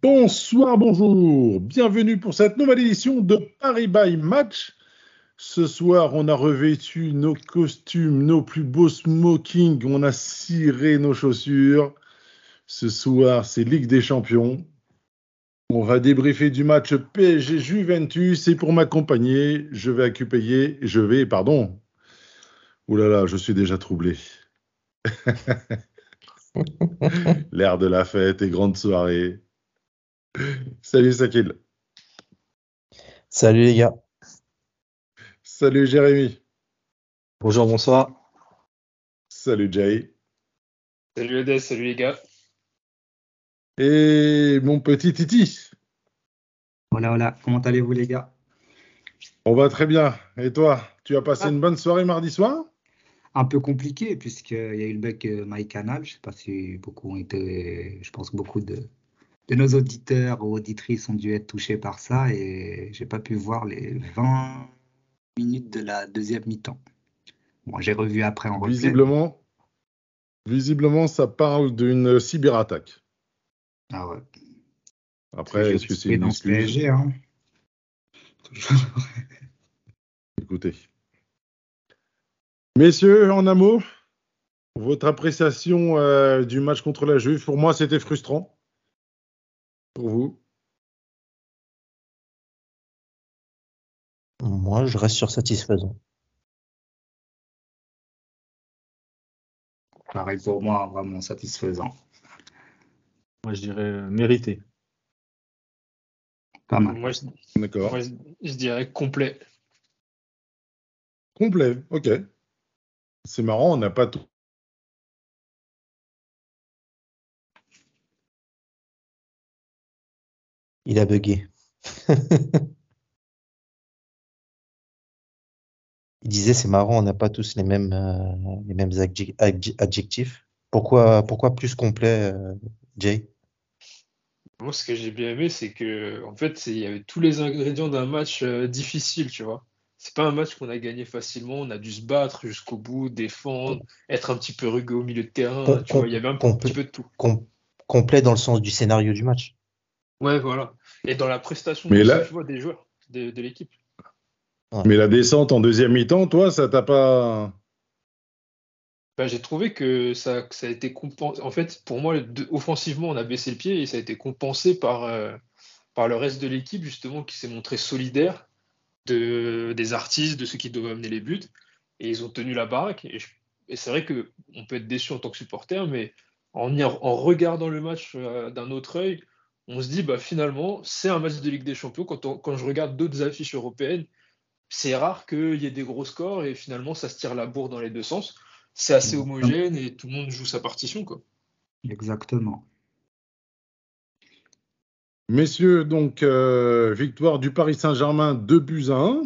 Bonsoir, bonjour, bienvenue pour cette nouvelle édition de Paris by Match. Ce soir, on a revêtu nos costumes, nos plus beaux smokings, on a ciré nos chaussures. Ce soir, c'est Ligue des Champions. On va débriefer du match PSG Juventus et pour m'accompagner, je vais accueillir, je vais, pardon. Ouh là là, je suis déjà troublé. L'air de la fête et grande soirée. Salut Sakil. Salut les gars. Salut Jérémy. Bonjour, bonsoir. Salut Jay. Salut Edès, salut les gars. Et mon petit Titi. Voilà, voilà. Comment allez-vous les gars? On va très bien. Et toi, tu as passé Ah. une bonne soirée mardi soir? Un peu compliqué puisqu'il y a eu le bug euh, MyCanal. Je sais pas si beaucoup ont été, je pense que beaucoup de, de nos auditeurs ou auditrices ont dû être touchés par ça et j'ai pas pu voir les 20 minutes de la deuxième mi-temps. Bon, j'ai revu après en replay. Visiblement, visiblement, ça parle d'une cyberattaque. Ah ouais. Après, est-ce que c'est une dans excuse PSG, hein. Écoutez. Messieurs, en un mot, votre appréciation euh, du match contre la Juve, pour moi, c'était frustrant. Pour vous Moi, je reste sur satisfaisant. Pareil pour moi, vraiment satisfaisant. Moi, je dirais euh, mérité. Pas mal. Moi, je, D'accord. moi, je, je dirais complet. Complet, ok. C'est marrant, on n'a pas tout. Il a bugué. Il disait c'est marrant, on n'a pas tous les mêmes euh, les mêmes adje- adje- adjectifs. Pourquoi pourquoi plus complet, euh, Jay? Moi, ce que j'ai bien aimé, c'est que, en fait, c'est- il y avait tous les ingrédients d'un match euh, difficile, tu vois. C'est pas un match qu'on a gagné facilement. On a dû se battre jusqu'au bout, défendre, être un petit peu rugueux au milieu de terrain. Com- Tu vois, il y avait un petit peu de tout. Com- complet dans le sens du scénario du match. Ouais, voilà. Et dans la prestation Mais aussi, là- tu vois, des joueurs de, de l'équipe. Mais la descente en deuxième mi-temps, toi, ça t'a pas. Ben, j'ai trouvé que ça, que ça a été compensé. En fait, pour moi, de- offensivement, on a baissé le pied et ça a été compensé par, euh, par le reste de l'équipe, justement, qui s'est montré solidaire de, des artistes, de ceux qui doivent amener les buts. Et ils ont tenu la baraque. Et, c'est vrai qu'on peut être déçu en tant que supporter, mais en regardant le match euh, d'un autre œil, on se dit, bah, finalement, c'est un match de Ligue des Champions. Quand, on- quand je regarde d'autres affiches européennes, c'est rare qu'il y ait des gros scores et finalement, ça se tire la bourre dans les deux sens c'est assez homogène et tout le monde joue sa partition, quoi. Exactement. Messieurs, donc, euh, victoire du Paris Saint-Germain 2 buts à 1.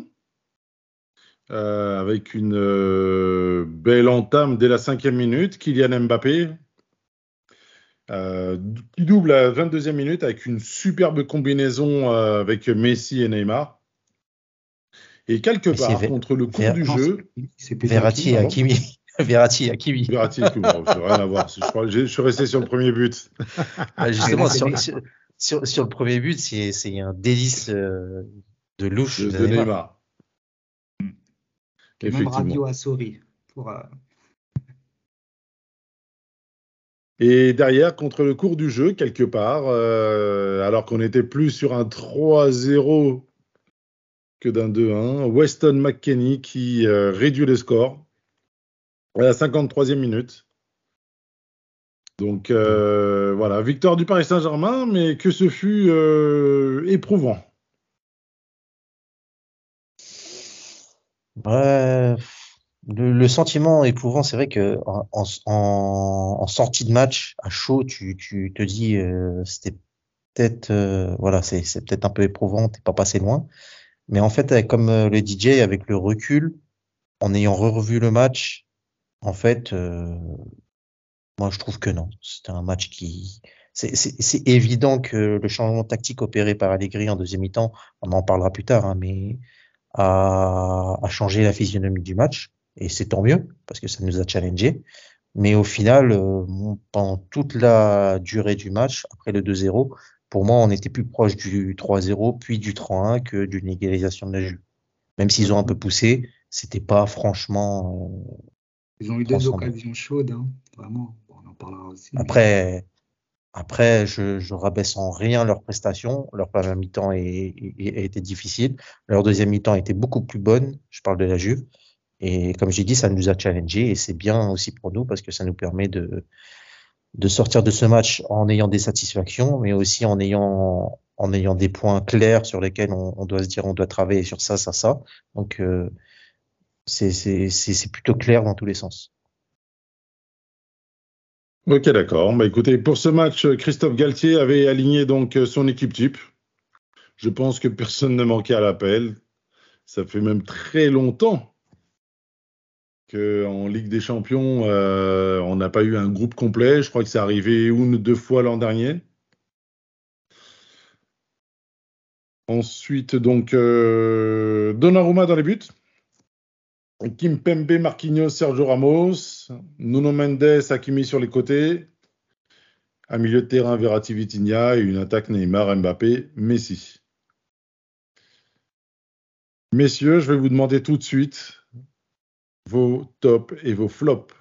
euh, avec une euh, belle entame dès la cinquième minute. Kylian Mbappé euh, qui double à la 22e minute avec une superbe combinaison euh, avec Messi et Neymar. Et quelque Mais c'est part, contre le cours Ver- du Non, jeu, c'est- C'est Verratti et Hakimi. Verratti et Hakimi. Verratti, n'a rien à voir. Je, crois- je suis resté sur le premier but. Ah, justement, c'est sur, bien. sur, sur, sur le premier but, c'est c'est un délice euh, de louche de, Neymar. Neymar. Et même Effectivement. Radio a souri. Pour, euh, Et derrière, contre le cours du jeu, quelque part, euh, alors qu'on était plus sur un 3-0 que d'un 2-1, Weston McKenney qui euh, réduit le score à la 53e minute. Donc euh, voilà, victoire du Paris Saint-Germain, mais que ce fut éprouvant. Ouais, le, sentiment éprouvant, c'est vrai que en, sortie de match à chaud, tu, tu te dis euh, c'était peut-être euh, voilà, c'est peut-être un peu éprouvant, t'es pas passé loin. Mais en fait, comme euh, le DJ, avec le recul, en ayant revu le match, en fait, euh, moi je trouve que non. C'était un match qui c'est évident que le changement tactique opéré par Allegri en deuxième mi-temps, on en parlera plus tard, hein, mais a, a changé la physionomie du match, et c'est tant mieux, parce que ça nous a challengé. Mais au final, euh, pendant toute la durée du match, après le 2-0, pour moi, on était plus proche du 3-0, puis du 3-1 que d'une égalisation de la Juve. Même s'ils ont un peu poussé, c'était pas franchement. euh, ils ont eu deux occasions chaudes, hein, vraiment. Bon, on en parlera aussi. mais- Après, après, je, je rabaisse en rien leurs prestations. Leur première mi-temps été difficile. Leur deuxième mi-temps était beaucoup plus bonne. Je parle de la Juve. Et comme j'ai dit, ça nous a challengé et c'est bien aussi pour nous parce que ça nous permet de, sortir de ce match en ayant des satisfactions, mais aussi en ayant, des points clairs sur lesquels on, doit se dire on doit travailler sur ça, ça, ça. Donc, euh, c'est, plutôt clair dans tous les sens. Ok, d'accord. Bah, écoutez, pour ce match, Christophe Galtier avait aligné donc son équipe type. Je pense que personne ne manquait à l'appel. Ça fait même très longtemps qu'en Ligue des Champions, euh, on n'a pas eu un groupe complet. Je crois que c'est arrivé une ou deux fois l'an dernier. Ensuite, donc, euh, Donnarumma dans les buts. Kim Pembe, Marquinhos, Sergio Ramos, Nuno Mendes, Hakimi sur les côtés, un milieu de terrain Verratti, Vitinha et une attaque Neymar, Mbappé, Messi. Messieurs, je vais vous demander tout de suite vos tops et vos flops.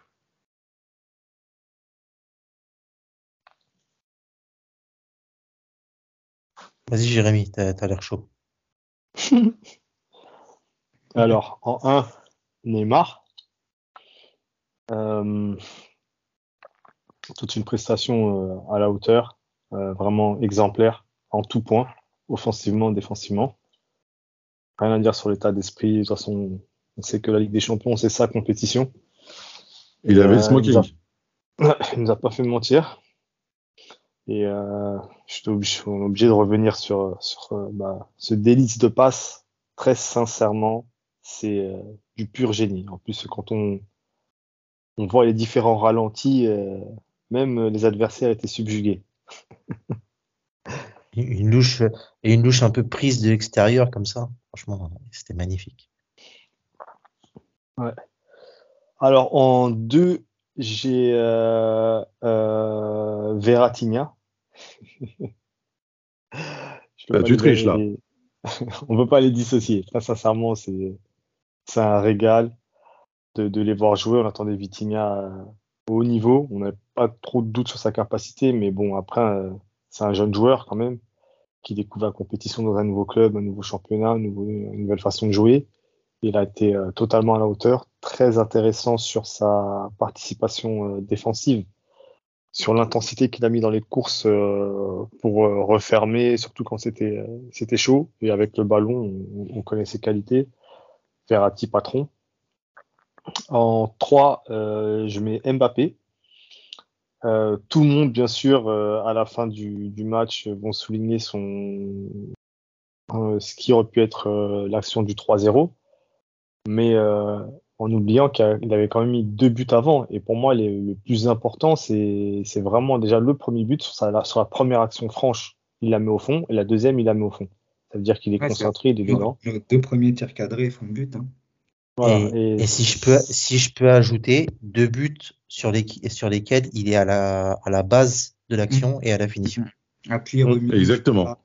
Vas-y, Jérémy, t'as, t'as l'air chaud. Alors, en 1, Neymar. Euh, toute une prestation euh, à la hauteur, euh, vraiment exemplaire en tout point, offensivement, défensivement. Rien à dire sur l'état d'esprit. De toute façon, on sait que la Ligue des Champions, c'est sa compétition. Il avait le Euh, smoking. il nous a- il nous a pas fait mentir. Et euh, je suis obligé, de revenir sur, sur euh, bah, ce délice de passe. Très sincèrement, c'est euh, du pur génie. En plus, quand on, on voit les différents ralentis, euh, même les adversaires étaient subjugués. Une louche, et une louche un peu prise de l'extérieur comme ça. Franchement, c'était magnifique. Alors, en deux, j'ai euh, euh, peux Bah, tu les- triches, là. les- On peut pas les dissocier. Très sincèrement, c'est un régal de, de les voir jouer. On attendait Vitinha euh, au haut niveau. On n'a pas trop de doute sur sa capacité, mais bon, après, euh, c'est un jeune joueur quand même qui découvre la compétition dans un nouveau club, un nouveau championnat, une nouvelle façon de jouer. Il a été euh, totalement à la hauteur, très intéressant sur sa participation euh, défensive, sur l'intensité qu'il a mis dans les courses euh, pour refermer, surtout quand c'était chaud. Et avec le ballon, on, on connaît ses qualités. Verratti patron. En 3, je mets Mbappé. Tout le monde, bien sûr, à la fin du, du match, vont souligner son ce qui aurait pu être l'action du 3-0 mais euh, en oubliant qu'il avait quand même mis deux buts avant. Et pour moi, les- le plus important, c'est vraiment déjà le premier but sur, sa- sur la première action franche, il la met au fond, et la deuxième, il la met au fond. Ça veut dire qu'il est Ouais, concentré, il est dedans. Nos, deux premiers tirs cadrés font but. hein. Voilà. et, Et et si je peux, si je peux ajouter deux buts sur, les, sur lesquels il est à la, à la base de l'action et à la finition. Appui Mm, remis. exactement.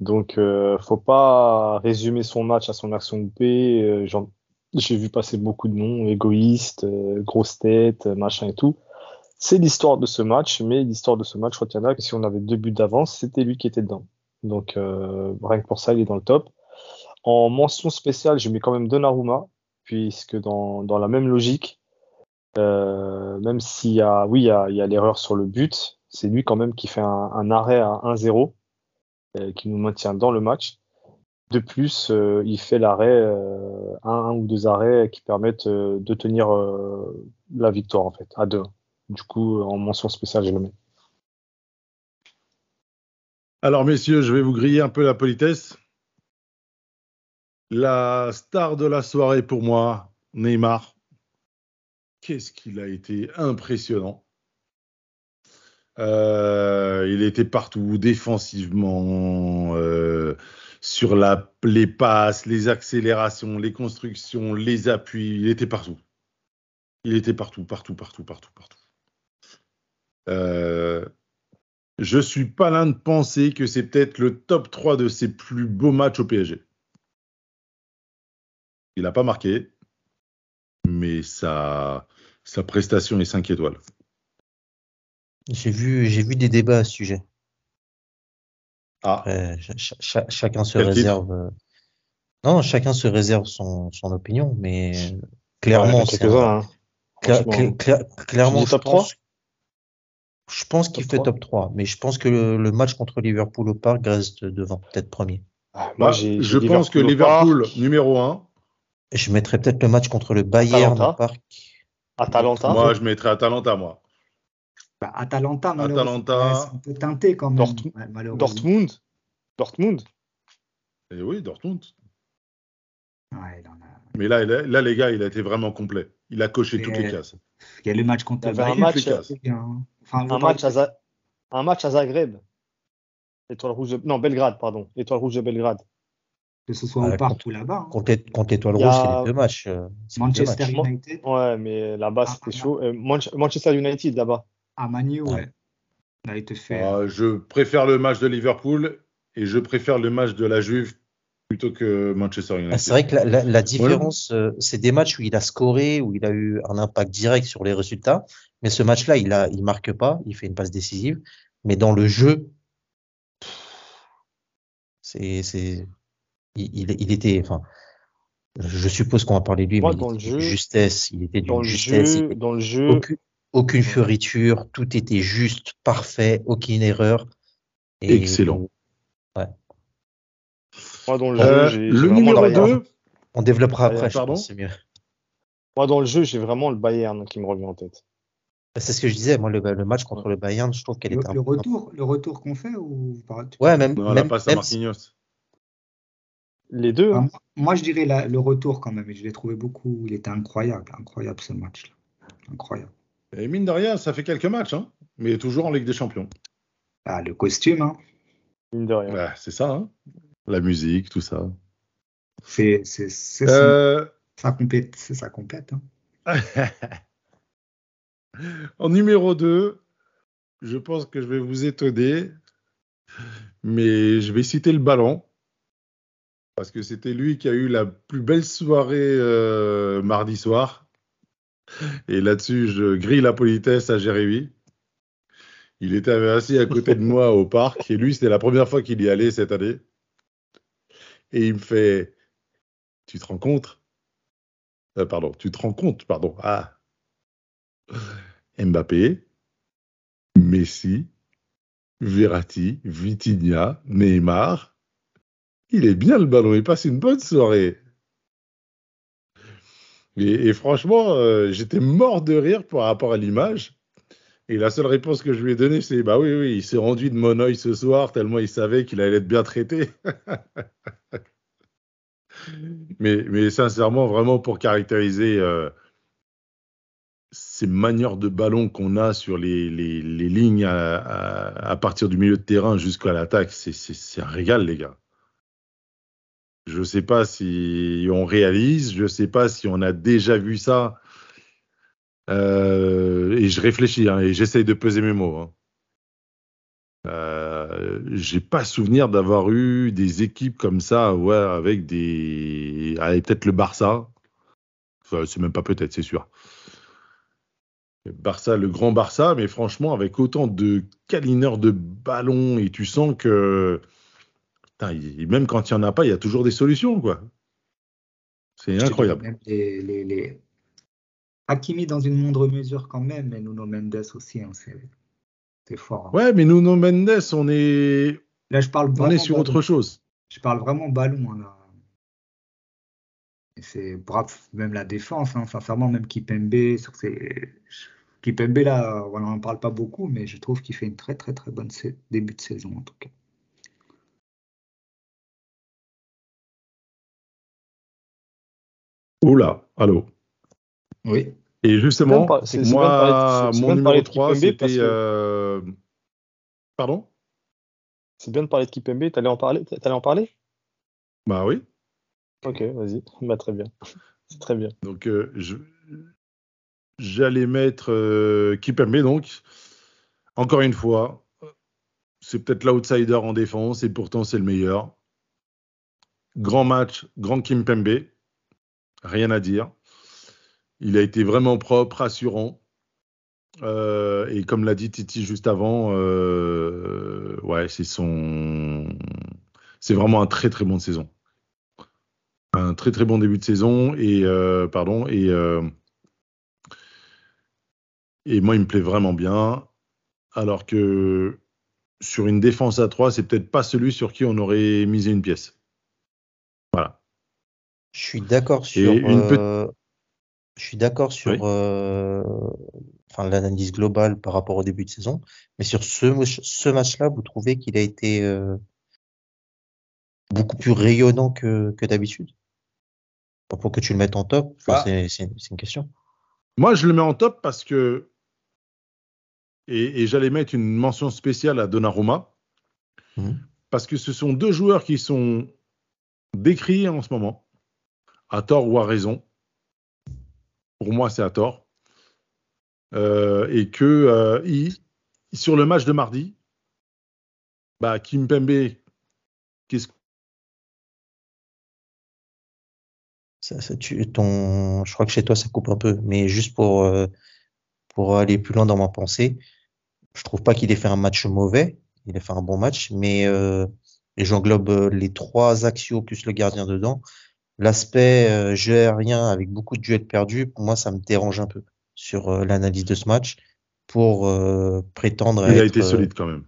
Donc, euh, faut pas résumer son match à son action B. Euh, J'ai vu passer beaucoup de noms, égoïste, euh, grosse tête, euh, machin et tout. C'est l'histoire de ce match, mais l'histoire de ce match retiendra que si on avait deux buts d'avance, c'était lui qui était dedans. Donc, rien que pour ça, il est dans le top. En mention spéciale, je mets quand même Donnarumma, puisque dans, dans la même logique, même s'il y a, oui, il y a, l'erreur sur le but, c'est lui quand même qui fait un, arrêt à 1-0, euh, qui nous maintient dans le match. De plus, euh, il fait l'arrêt, euh, un, ou deux arrêts qui permettent euh, de tenir euh, la victoire en fait, à deux. Du coup, en mention spéciale, je le mets. Alors, messieurs, je vais vous griller un peu la politesse. La star de la soirée pour moi, Neymar. Qu'est-ce qu'il a été impressionnant. Euh, il était partout, défensivement, euh, sur les passes, les accélérations, les constructions, les appuis. Il était partout. Il était partout, partout, partout, partout, partout. Euh, je suis pas l'un de penser que c'est peut-être le top 3 de ses plus beaux matchs au PSG. Il n'a pas marqué, mais sa, sa prestation est 5 étoiles. J'ai vu, j'ai vu des débats à ce sujet. Ah, Après, chacun se réserve. euh, Non, chacun se réserve son, son opinion, mais clairement, Ouais, un- hein. cla- Franchement, cla- cla- clairement, je top pense, je pense qu'il fait 3? top 3, mais je pense que le, le match contre Liverpool au Parc reste devant, peut-être premier. Ah, Moi, bah, je pense que Liverpool, numéro 1. Et Je mettrais peut-être le match contre le Bayern Atalanta. au Parc. Atalanta, Moi, je mettrais Atalanta, moi. Bah, Atalanta, malheureusement, Atalanta. ouais, c'est un peu teinté quand même. Dortmund- ouais. Dortmund, Dortmund. Et oui, Dortmund. Ouais, Mais là, là, là, les gars, il a été vraiment complet. Il a coché Et- toutes les cases. Il y a le match contre Il y le avait un match, hein. Enfin, Un match, à Za- un match à Zagreb. Étoile rouge de... Non, Belgrade, pardon. Étoile rouge de Belgrade. que ce soit au parc ou là-bas. hein. Contre, Il y a- Rouge, c'est les deux matchs. euh, deux Manchester matchs. United Ouais, mais là-bas, Ah, c'était ah, chaud. Euh, Manch- Manchester United, là-bas. À Manu, Ouais. Il a été fait. Euh, je préfère le match de Liverpool et je préfère le match de la Juve plutôt que Manchester United. Ah, C'est vrai que la, la- la différence, euh, c'est des matchs où il a scoré, où il a eu un impact direct sur les résultats. Mais ce match-là, il a, il marque pas, il fait une passe décisive. Mais dans le jeu, c'est, c'est, il, il, il était, enfin, je suppose qu'on va parler de lui, Moi, mais il dans le jeu- justesse, il était Dans d'une le justesse, jeu, il- dans le jeu, aucune, aucune fioriture, tout était juste, parfait, aucune erreur. Et- Excellent. moi, dans le Euh, jeu, j'ai j'ai le vraiment numéro le Bayern. 2, On développera Bayern, après, je pardon pense, c'est mieux. Moi, dans le jeu, j'ai vraiment le Bayern qui me revient en tête. C'est ce que je disais, moi, le, le match contre le Bayern, je trouve qu'elle Le, était le retour, le retour qu'on fait ou Ouais, même, non, la même, passe à Marquinhos. Les deux, Ah, hein. moi- Moi, je dirais la- le retour quand même. et Je l'ai trouvé beaucoup. Il était incroyable, incroyable ce match-là. Incroyable. Et mine de rien, ça fait quelques matchs, hein, mais toujours en Ligue des Champions. Ah, le costume, hein. mine de rien. C'est ça, hein. la musique, tout ça. c'est c'est- c'est son- Euh, sa complète. C'est sa complète. hein. en numéro 2, je pense que je vais vous étonner, mais je vais citer le ballon. Parce que c'était lui qui a eu la plus belle soirée euh, mardi soir. Et là-dessus, je grille la politesse à Jérémy. Il était assis à côté de moi au parc. Et lui, c'était la première fois qu'il y allait cette année. Et il me fait Tu te rends compte? Euh, Pardon, tu te rends compte Pardon. Ah, Mbappé, Messi, Verratti, Vitinha, Neymar. Il est bien le ballon, il passe une bonne soirée. Et, franchement, euh, j'étais mort de rire par rapport à l'image. Et la seule réponse que je lui ai donnée, c'est Bah oui, oui, il s'est rendu de mon œil ce soir, tellement il savait qu'il allait être bien traité. mais, sincèrement, vraiment pour caractériser euh, ces manières de ballon qu'on a sur les, lignes à, partir du milieu de terrain jusqu'à l'attaque, c'est un régal, les gars. Je ne sais pas si on réalise, je ne sais pas si on a déjà vu ça. Euh, et je réfléchis hein, et j'essaye de peser mes mots. hein. Euh, j'ai pas souvenir d'avoir eu des équipes comme ça, avec des. Peut-être le Barça. Enfin, c'est même pas peut-être, c'est sûr. Le Barça, le grand Barça, mais franchement, avec autant de câlineurs de ballon, et tu sens que. Putain, il- même quand il n'y en a pas, il y a toujours des solutions, quoi. C'est incroyable. même les, les, les- Hakimi dans une moindre mesure quand même, mais Nuno Mendes aussi, hein, c'est fort. hein. Ouais, mais Nuno Mendes, on est, Là, je parle on est sur ballon. autre chose. Je parle vraiment ballon. hein, là. C'est bref, même la défense, sincèrement, même Kipembe, sur ses... Kipembe, là, on n'en parle pas beaucoup, mais je trouve qu'il fait une très très très bonne début de saison en tout cas. Oula, allô. Oui. Et justement, par- moi, mon numéro parler de 3, Kimpembe parce c'était. que- euh, Pardon? C'est bien de parler de Kipembe, t'allais en parler T'allais en parler? Bah oui. Ok, vas-y. Bah, très bien. C'est très bien. Donc, euh, je- j'allais mettre euh, Kipembe, donc. Encore une fois, c'est peut-être l'outsider en défense, et pourtant, c'est le meilleur. Grand match, grand Kimpembe. Rien à dire. Il a été vraiment propre, rassurant. Euh, et comme l'a dit Titi juste avant, euh, ouais, c'est son, c'est vraiment un très très bon saison, un très très bon début de saison et euh, pardon et et moi il me plaît vraiment bien, alors que sur une défense à 3, c'est peut-être pas celui sur qui on aurait misé une pièce. Voilà. Je suis d'accord sur. euh, je suis d'accord sur Oui. euh, enfin, l'analyse globale par rapport au début de saison, mais sur ce, ce match-là, vous trouvez qu'il a été euh, beaucoup plus rayonnant que, que d'habitude? Pour que tu le mettes en top, enfin, Bah. c'est une question. Moi, je le mets en top parce que. Et, et j'allais mettre une mention spéciale à Donnarumma. Mhm. Parce que ce sont deux joueurs qui sont décriés en ce moment, à tort ou à raison. Pour moi, c'est à tort. Euh, et que euh, sur le match de mardi, bah, Kimpembe, qu'est-ce Ça, ça, tu, je crois que chez toi, ça coupe un peu, mais juste pour, euh, pour aller plus loin dans ma pensée, je trouve pas qu'il ait fait un match mauvais. Il a fait un bon match, mais j'englobe les trois axios plus le gardien dedans. L'aspect euh, jeu aérien avec beaucoup de duels perdus, pour moi, ça me dérange un peu sur euh, l'analyse de ce match pour euh, prétendre il a été solide quand même.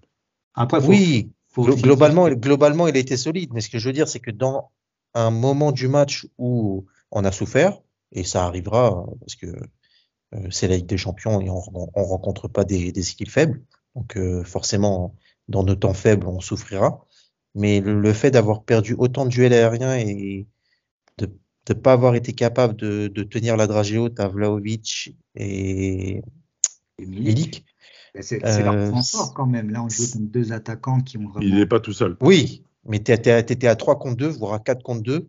Après, faut, oui, faut globalement, globalement, il a été solide. Mais ce que je veux dire, c'est que dans un moment du match où on a souffert, et ça arrivera euh, parce que euh, c'est la Ligue des Champions et on, on, on rencontre pas des, des équipes faibles. Donc euh, forcément, dans nos temps faibles, on souffrira. Mais le, le fait d'avoir perdu autant de duels aériens et de ne pas avoir été capable de, de tenir la dragée haute à Vlahovic et Et Milik, C'est leur Euh, point fort quand même. Là, on joue contre deux attaquants qui ont Il vraiment. n'est pas tout seul. Oui, mais tu étais à 3 contre 2, voire à 4 contre 2.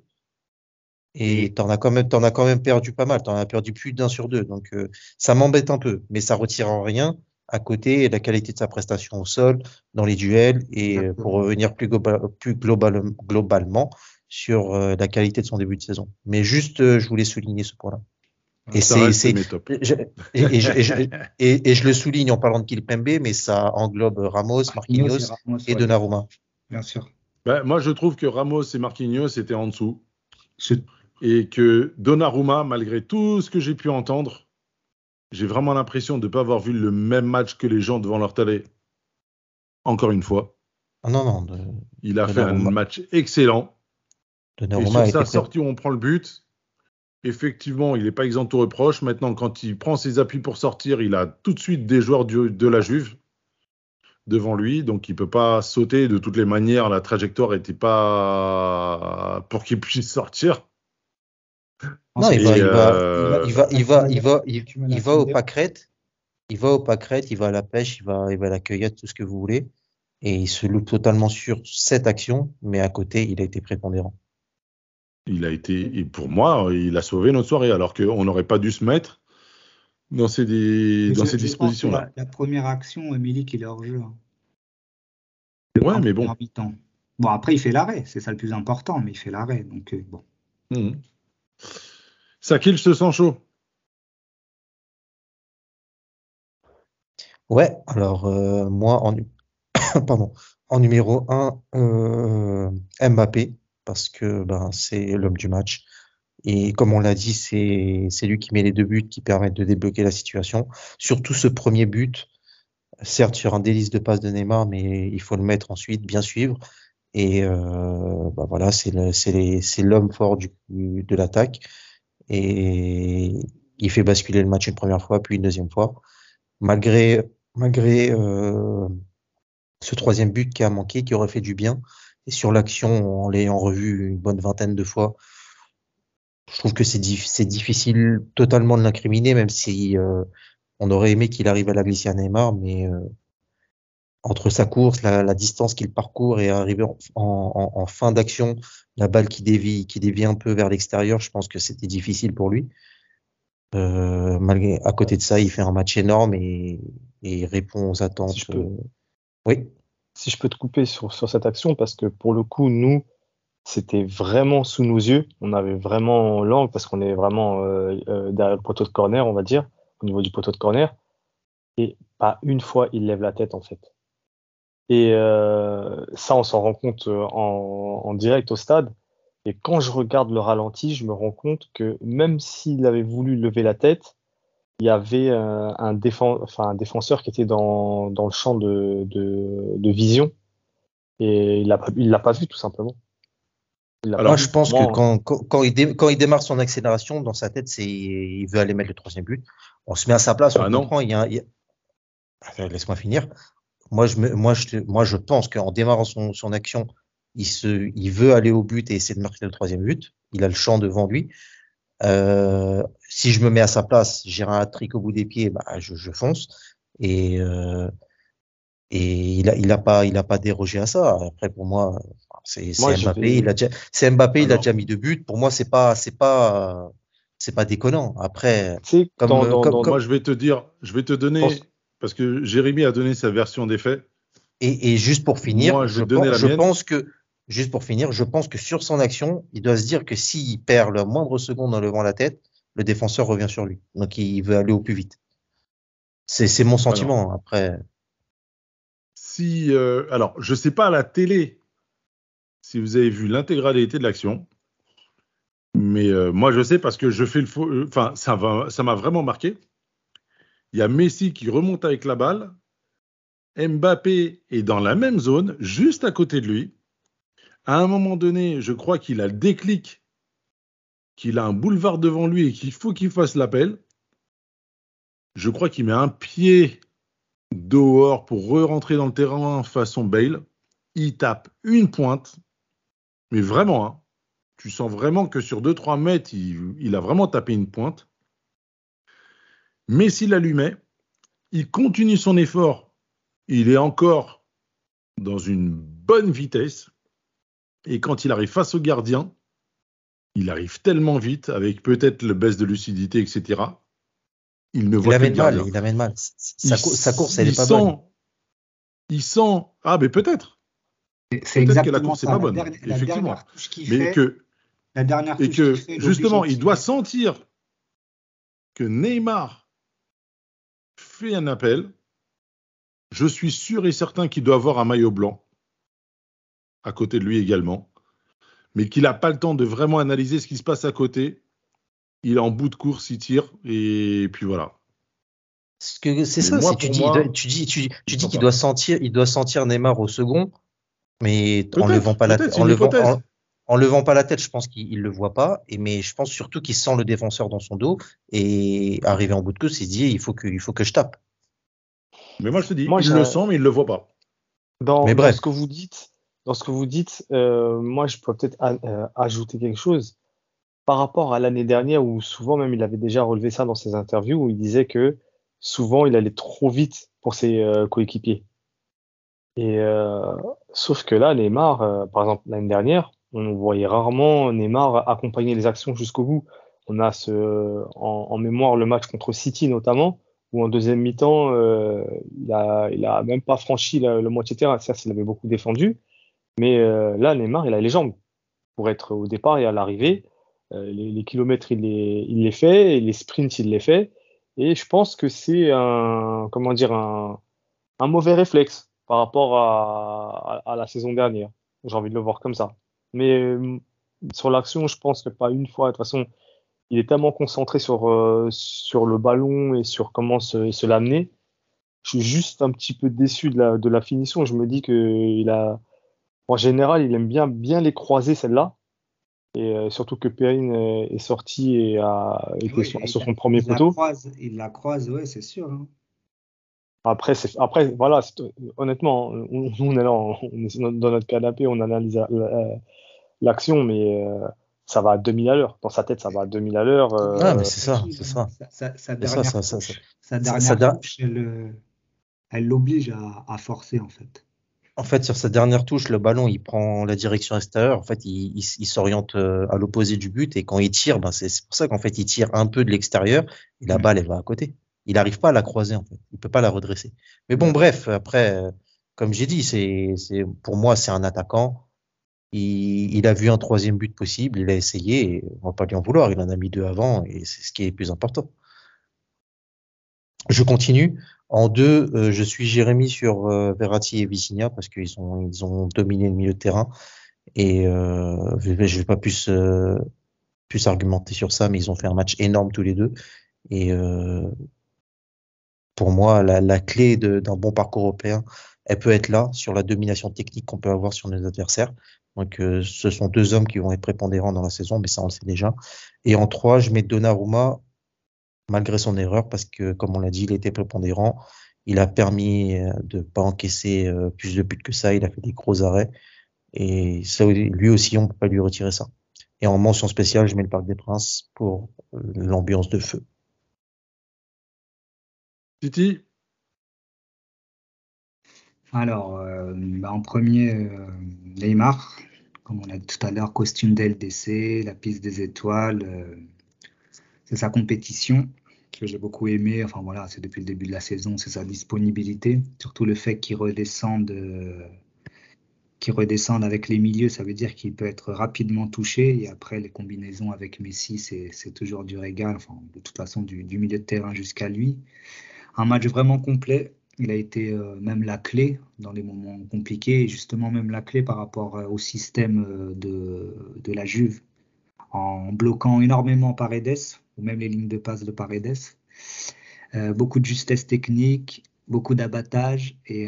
Et t'en as quand même, t'en as quand même perdu pas mal. T'en as perdu plus d'un sur deux. Donc, euh, ça m'embête un peu. Mais ça retire en rien à côté la qualité de sa prestation au sol, dans les duels. Et euh, pour revenir plus, globa- plus global- globalement sur euh, la qualité de son début de saison. Mais juste, euh, je voulais souligner ce point-là. Et Ça c'est, et, et je, et et- et le souligne en parlant de Kimpembe, mais ça englobe Ramos, Marquinhos Marquinhos et Ramos, et ouais, Donnarumma. Bien sûr. Ben, moi, je trouve que Ramos et Marquinhos étaient en dessous. Et que Donnarumma, malgré tout ce que j'ai pu entendre, j'ai vraiment l'impression de ne pas avoir vu le même match que les gens devant leur télé. Encore une fois, Ah non, non, de- il a fait un match excellent. Et Donnarumma sur a été sa prêt. sortie où on prend le but, effectivement, il n'est pas exempt de reproche. Maintenant, quand il prend ses appuis pour sortir, il a tout de suite des joueurs du- de la Juve devant lui, donc il peut pas sauter de toutes les manières. La trajectoire n'était pas pour qu'il puisse sortir. Non, il Et, va, il va, euh, il va, il va, il va, il, va au fait. pâquerette, il va au pâquerette, il va à la pêche, il va, il va à la cueillette, tout ce que vous voulez, et il se loupe totalement sur cette action, mais à côté, il a été prépondérant. Il a été, et pour moi, il a sauvé notre soirée, alors qu'on n'aurait pas dû se mettre dans ces, Mais dans je- ces je pense que dispositions-là. La, la première action, Milik, il est hors jeu. hein. Le Ouais, mais bon. Bon, après, il fait l'arrêt, c'est ça le plus important, mais il fait l'arrêt. Donc, euh, bon. Sakil, je te sens chaud. Ouais, alors euh, moi en pardon, en numéro 1 Mbappé parce que ben c'est l'homme du match et comme on l'a dit, c'est lui qui met les deux buts qui permettent de débloquer la situation. Surtout ce premier but, certes sur un délice de passe de Neymar, mais il faut le mettre ensuite, bien suivre. Et euh, ben voilà, c'est l'homme fort du, de l'attaque et il fait basculer le match une première fois, puis une deuxième fois malgré, malgré euh, ce troisième but qui a manqué, qui aurait fait du bien. Et sur l'action, en l'ayant revu une bonne vingtaine de fois, je trouve que c'est dif- c'est difficile totalement de l'incriminer, même si euh, on aurait aimé qu'il arrive à la glisser à Neymar, mais euh, entre sa course, la, la distance qu'il parcourt et arriver en, en- en fin d'action, la balle qui dévie, qui dévie un peu vers l'extérieur, je pense que c'était difficile pour lui. Euh, malgré, à côté de ça, il fait un match énorme et, et il répond aux attentes. Si je peux. euh, Oui, Si je peux te couper sur, sur cette action, parce que pour le coup, nous, c'était vraiment sous nos yeux. On avait vraiment l'angle, parce qu'on est vraiment euh, euh, derrière le poteau de corner, on va dire, au niveau du poteau de corner. Et pas une fois, il lève la tête, en fait. Et euh, ça, on s'en rend compte en direct au stade. Et quand je regarde le ralenti, je me rends compte que même s'il avait voulu lever la tête, il y avait euh, un, défen- enfin, un défenseur qui était dans, dans le champ de, de, de vision et il l'a pas, il l'a pas vu tout simplement. Alors, je pense que quand, quand, quand il dé- quand il démarre son accélération, dans sa tête, c'est il veut aller mettre le troisième but. On se met à sa place, on non. comprend. Il y a, un- il y a- Attends, Laisse-moi finir. Moi je, me, moi, je, te- moi, je pense qu'en démarrant son, son action, il, se, il veut aller au but et essayer de marquer le troisième but. Il a le champ devant lui. Euh, si je me mets à sa place, j'ai un trick au bout des pieds, bah, je, je fonce. Et, euh, et il a, il a pas, il a pas dérogé à ça. Après, pour moi, c'est Mbappé. vais- Il a déjà, c'est Mbappé. Il a déjà mis deux buts. Pour moi, c'est pas, c'est pas, c'est pas déconnant. Après, sais, comme- Moi, je vais te dire, je vais te donner, Pense- parce que Jérémy a donné sa version des faits. et, et juste pour finir, Moi, je pense que, juste pour finir, je pense que sur son action, il doit se dire que s'il perd la moindre seconde en levant la tête, le défenseur revient sur lui. Donc, il veut aller au plus vite. C'est, mon sentiment. Après, Si, euh, alors, je sais pas à la télé si vous avez vu l'intégralité de l'action, mais euh, moi, je sais parce que je fais le faux. euh, Enfin, ça va, ça m'a vraiment marqué. Il y a Messi qui remonte avec la balle. Mbappé est dans la même zone, juste à côté de lui. À un moment donné, je crois qu'il a le déclic, qu'il a un boulevard devant lui et qu'il faut qu'il fasse l'appel. Je crois qu'il met un pied dehors pour re-rentrer dans le terrain façon Bale. Il tape une pointe, mais vraiment, hein, tu sens vraiment que sur 2-3 mètres, il, a vraiment tapé une pointe. Messi l'allumait, il continue son effort, il est encore dans une bonne vitesse, et quand il arrive face au gardien, il arrive tellement vite, avec peut-être le baisse de lucidité, etc. Il ne il voit le amène mal. gardien. Il amène mal. Sa, Il- cou- sa course, elle il est pas sent, bonne. Il sent. Ah, mais peut-être. C'est- Peut-être C'est que la exactement course est ça. pas bonne, la effectivement. Mais fait, que, la dernière et que fait, justement, il doit sentir que Neymar fait un appel. Je suis sûr et certain qu'il doit avoir un maillot blanc à côté de lui également, mais qu'il n'a pas le temps de vraiment analyser ce qui se passe à côté. Il est en bout de course, il tire, et puis voilà. Ce que- C'est ça, moi, tu dis, moi, il doit- tu dis, tu, tu je dis sens qu'il doit sentir, il doit sentir Neymar au second, mais en levant pas la tête, en levant, hypothèse. en, en levant pas la tête, je pense qu'il il le voit pas, et mais je pense surtout qu'il sent le défenseur dans son dos et arrivé en bout de course, il se dit il faut que, il faut que je tape. Mais moi, je te dis, Moi, il j'ai- le sent, mais il ne le voit pas. Dans, Mais dans bref. ce que vous dites, dans ce que vous dites, euh, moi je peux peut-être euh, ajouter quelque chose par rapport à l'année dernière où souvent même il avait déjà relevé ça dans ses interviews où il disait que souvent il allait trop vite pour ses euh, coéquipiers. Et sauf que là, Neymar, par exemple l'année dernière, on voyait rarement Neymar accompagner les actions jusqu'au bout. On a en, mémoire le match contre City notamment où en deuxième mi-temps, il a, même pas franchi le, le moitié terrain. Certes, il avait beaucoup défendu, mais euh, là, Neymar, il a les jambes pour être au départ et à l'arrivée. Euh, les, kilomètres, il les, il les fait, les sprints, il les fait. Et je pense que c'est un, comment dire, un, un mauvais réflexe par rapport à, la saison dernière. J'ai envie de le voir comme ça. Mais euh, sur l'action, je pense que pas une fois. De toute façon, il est tellement concentré sur, sur le ballon et sur comment se, l'amener. Je suis juste un petit peu déçu de la, de la finition. Je me dis que il a, en général, il aime bien, bien les croiser, celle-là. Et euh, surtout que Perrine est, est sorti et a été Oui, sur, il sur la- son premier il la poteau. croise, il la croise, ouais, c'est sûr. hein. Après, c'est, après, voilà, c'est- honnêtement, on, on est là, on, on est dans notre canapé, on analyse la- la- l'action, mais euh, ça va à 2000 à l'heure. Dans sa tête, ça va à 2000 à l'heure. euh, Ah, mais c'est ça, c'est ça. Sa, sa- dernière ça, ça, ça. elle, euh, elle l'oblige à, à forcer en fait. En fait, sur sa dernière touche, le ballon, il prend la direction extérieure. En fait, il, il, il s'oriente euh, à l'opposé du but. Et quand il tire, ben c'est pour ça qu'en fait, il tire un peu de l'extérieur. Et la balle, elle va à côté. Il n'arrive pas à la croiser, en fait. Il peut pas la redresser. Mais bon, bref, après, euh, comme j'ai dit, c'est, c'est, pour moi, c'est un attaquant. Il, il a vu un troisième but possible. Il a essayé. Et on va pas lui en vouloir. Il en a mis deux avant. Et c'est ce qui est le plus important. Je continue. En deux, euh, je suis Jérémy sur euh, Verratti et Vitinha parce qu'ils ont, ils ont dominé le milieu de terrain. Et euh, je je vais pas plus, plus argumenter sur ça, mais ils ont fait un match énorme tous les deux. Et pour moi, la, clé d'un bon parcours européen, elle peut être là, sur la domination technique qu'on peut avoir sur nos adversaires. Donc, ce sont deux hommes qui vont être prépondérants dans la saison, mais ça, on le sait déjà. Et en trois, je mets Donnarumma, malgré son erreur, parce que, comme on l'a dit, il était prépondérant. Il a permis euh, de pas encaisser euh, plus de buts que ça. Il a fait des gros arrêts. Et ça, lui aussi, on peut pas lui retirer ça. Et en mention spéciale, je mets le Parc des Princes pour euh, l'ambiance de feu. Titi? Alors, euh, bah, en premier, euh, Neymar, comme on a dit tout à l'heure, costume d'LDC, la piste des étoiles, euh, c'est sa compétition que j'ai beaucoup aimé. Enfin voilà, c'est depuis le début de la saison, c'est sa disponibilité, surtout le fait qu'il redescende, euh, qu'il redescende avec les milieux, ça veut dire qu'il peut être rapidement touché. Et après, les combinaisons avec Messi, c'est toujours du régal. Enfin, de toute façon, du, milieu de terrain jusqu'à lui. Un match vraiment complet. Il a été euh, même la clé dans les moments compliqués, et justement même la clé par rapport euh, au système de, de la Juve, en bloquant énormément Paredes, ou même les lignes de passe de Paredes. Euh, beaucoup de justesse technique, beaucoup d'abattage, et,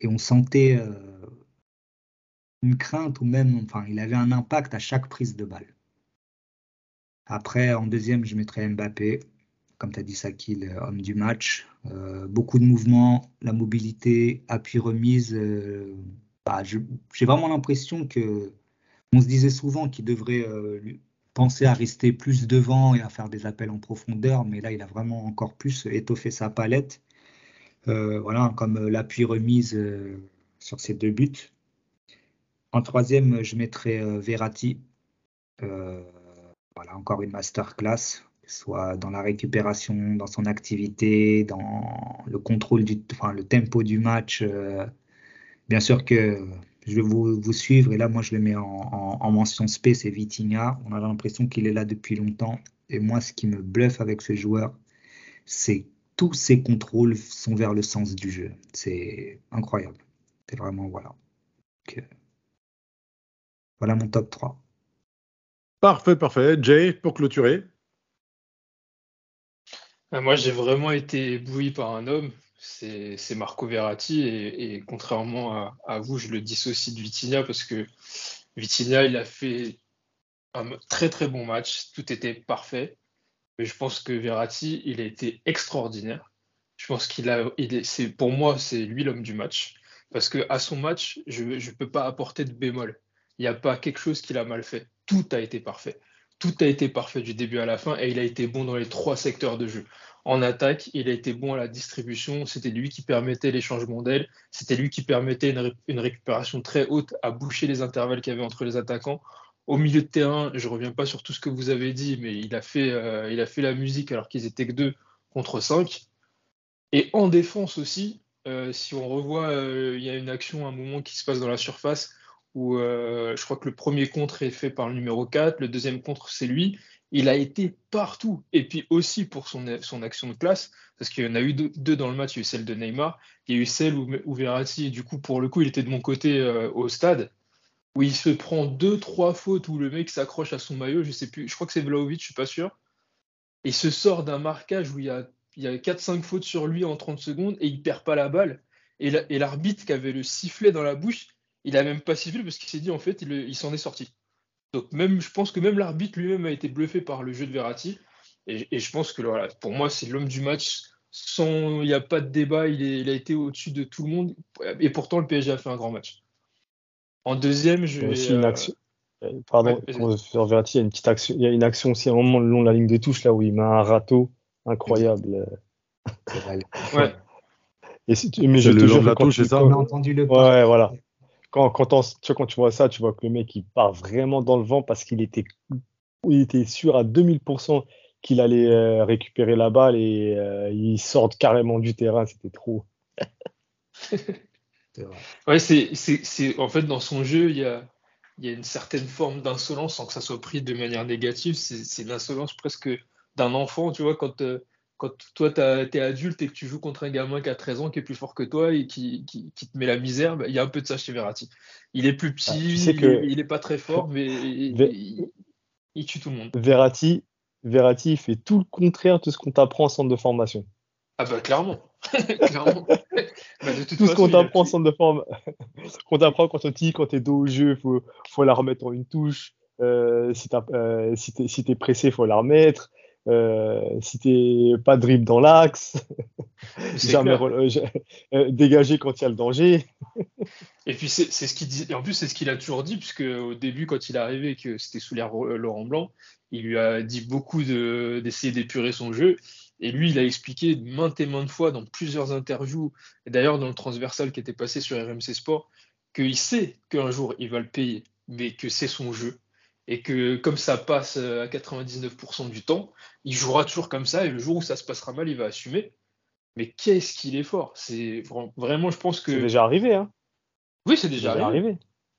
et on sentait euh, une crainte, ou même, enfin, il avait un impact à chaque prise de balle. Après, en deuxième, je mettrais Mbappé comme tu as dit, Sakil, euh, homme du match. Euh, beaucoup de mouvements, la mobilité, appui remise. euh, bah, J'ai vraiment l'impression que on se disait souvent qu'il devrait euh, à rester plus devant et à faire des appels en profondeur, mais là, il a vraiment encore plus étoffé sa palette. Euh, voilà, comme euh, l'appui remise euh, sur ces deux buts. En troisième, je mettrais euh, Verratti. Voilà, encore une masterclass soit dans la récupération, dans son activité, dans le contrôle du, enfin, le tempo du match. bien sûr que je vais vous, vous suivre et là, moi, je le mets en, en, en mention spé, c'est Vitinha. On a l'impression qu'il est là depuis longtemps. Et moi, ce qui me bluffe avec ce joueur, c'est tous ses contrôles sont vers le sens du jeu. C'est incroyable. C'est vraiment, voilà. Donc, euh, voilà mon top 3. Parfait, parfait. Jay, pour clôturer. Ah, Moi, j'ai vraiment été ébloui par un homme, c'est Marco Verratti, et, contrairement à, vous, je le dissocie de Vitinha parce que Vitinha, il a fait un très très bon match, tout était parfait, mais je pense que Verratti, il a été extraordinaire. Je pense qu'il a, pour moi, c'est lui l'homme du match, parce que à son match, je ne peux pas apporter de bémol. Il n'y a pas quelque chose qu'il a mal fait. Tout a été parfait. Tout a été parfait du début à la fin et il a été bon dans les trois secteurs de jeu. En attaque, il a été bon à la distribution. C'était lui qui permettait les changements d'aile. C'était lui qui permettait une, ré- une récupération très haute à boucher les intervalles qu'il y avait entre les attaquants. Au milieu de terrain, je reviens pas sur tout ce que vous avez dit, mais il a fait, euh, il a fait la musique alors qu'ils étaient que deux contre 5. Et en défense aussi, euh, si on revoit, euh, il y a une action, un moment qui se passe dans la surface où euh, je crois que le premier contre est fait par le numéro 4, le deuxième contre c'est lui. Il a été partout. Et puis aussi pour son, action de classe, parce qu'il y en a eu deux, dans le match, il y a eu celle de Neymar, il y a eu celle où, Verratti, du coup, pour le coup, il était de mon côté au stade, où il se prend deux, trois fautes où le mec s'accroche à son maillot, je sais plus, je crois que c'est Vlaovic, je suis pas sûr. Et se sort d'un marquage où il y a il y a 4-5 fautes sur lui en 30 secondes et il perd pas la balle. Et l'arbitre qui avait le sifflet dans la bouche, il a même pas sifflé parce qu'il s'est dit en fait il, il s'en est sorti. Donc même, je pense que même l'arbitre lui-même a été bluffé par le jeu de Verratti. Et, et je pense que voilà, pour moi c'est l'homme du match. Sans, il n'y a pas de débat, il, est, il a été au-dessus de tout le monde. Et pourtant le PSG a fait un grand match. En deuxième, je vais, aussi une action. Euh... Pardon, ouais, sur Verratti, il y a une petite action, il y a une action aussi à un moment le long de la ligne de touche là où il met un râteau incroyable. ouais. Et si tu, mais je le te long jure de la quand touche, c'est ça On a entendu le Ouais, voilà. Quand, quand, on- tu vois, quand tu vois ça, tu vois que le mec il part vraiment dans le vent parce qu'il était, il était sûr à 2000% qu'il allait euh, récupérer la balle et euh, il sort carrément du terrain. C'était trop. Ouais, c'est, c'est, c'est, en fait, dans son jeu, il y a, il y a une certaine forme d'insolence sans que ça soit pris de manière négative. C'est, c'est l'insolence presque d'un enfant, tu vois, quand, euh, quand toi, t'as- t'es adulte et que tu joues contre un gamin qui a 13 ans, qui est plus fort que toi et qui, qui, qui te met la misère, bah, il y a un peu de ça chez Verratti. Il est plus petit, Ah, tu sais il, que- est, il est pas très fort, mais il, Ve- il- il tue tout le monde. Verratti, Verratti fait tout le contraire de ce qu'on t'apprend en centre de formation. Ah bah clairement, clairement. Bah, de toute Tout ce qu'on t'apprend en centre de formation, qu'on t'apprend quand on dit quand t'es dos au jeu, faut, faut la remettre en une touche. Euh, si euh, si t'es pressé, faut la remettre. Euh, si t'es pas dribble dans l'axe, jamais euh, euh, dégager quand il y a le danger. Et puis c'est ce qu'il dit. Et en plus, c'est ce qu'il a toujours dit, puisque au début, quand il est arrivé, que c'était sous Ro- Laurent Blanc, il lui a dit beaucoup de- d'essayer d'épurer son jeu. Et lui, il a expliqué maintes et maintes fois dans plusieurs interviews, et d'ailleurs dans le transversal qui était passé sur RMC Sport, qu'il sait qu'un jour il va le payer, mais que c'est son jeu. Et que comme ça passe euh, à 99% du temps, il jouera toujours comme ça, et le jour où ça se passera mal, il va assumer. Mais qu'est-ce qu'il est fort! C'est vra- vraiment, je pense que. C'est déjà arrivé, hein. Oui, c'est déjà déjà arrivé.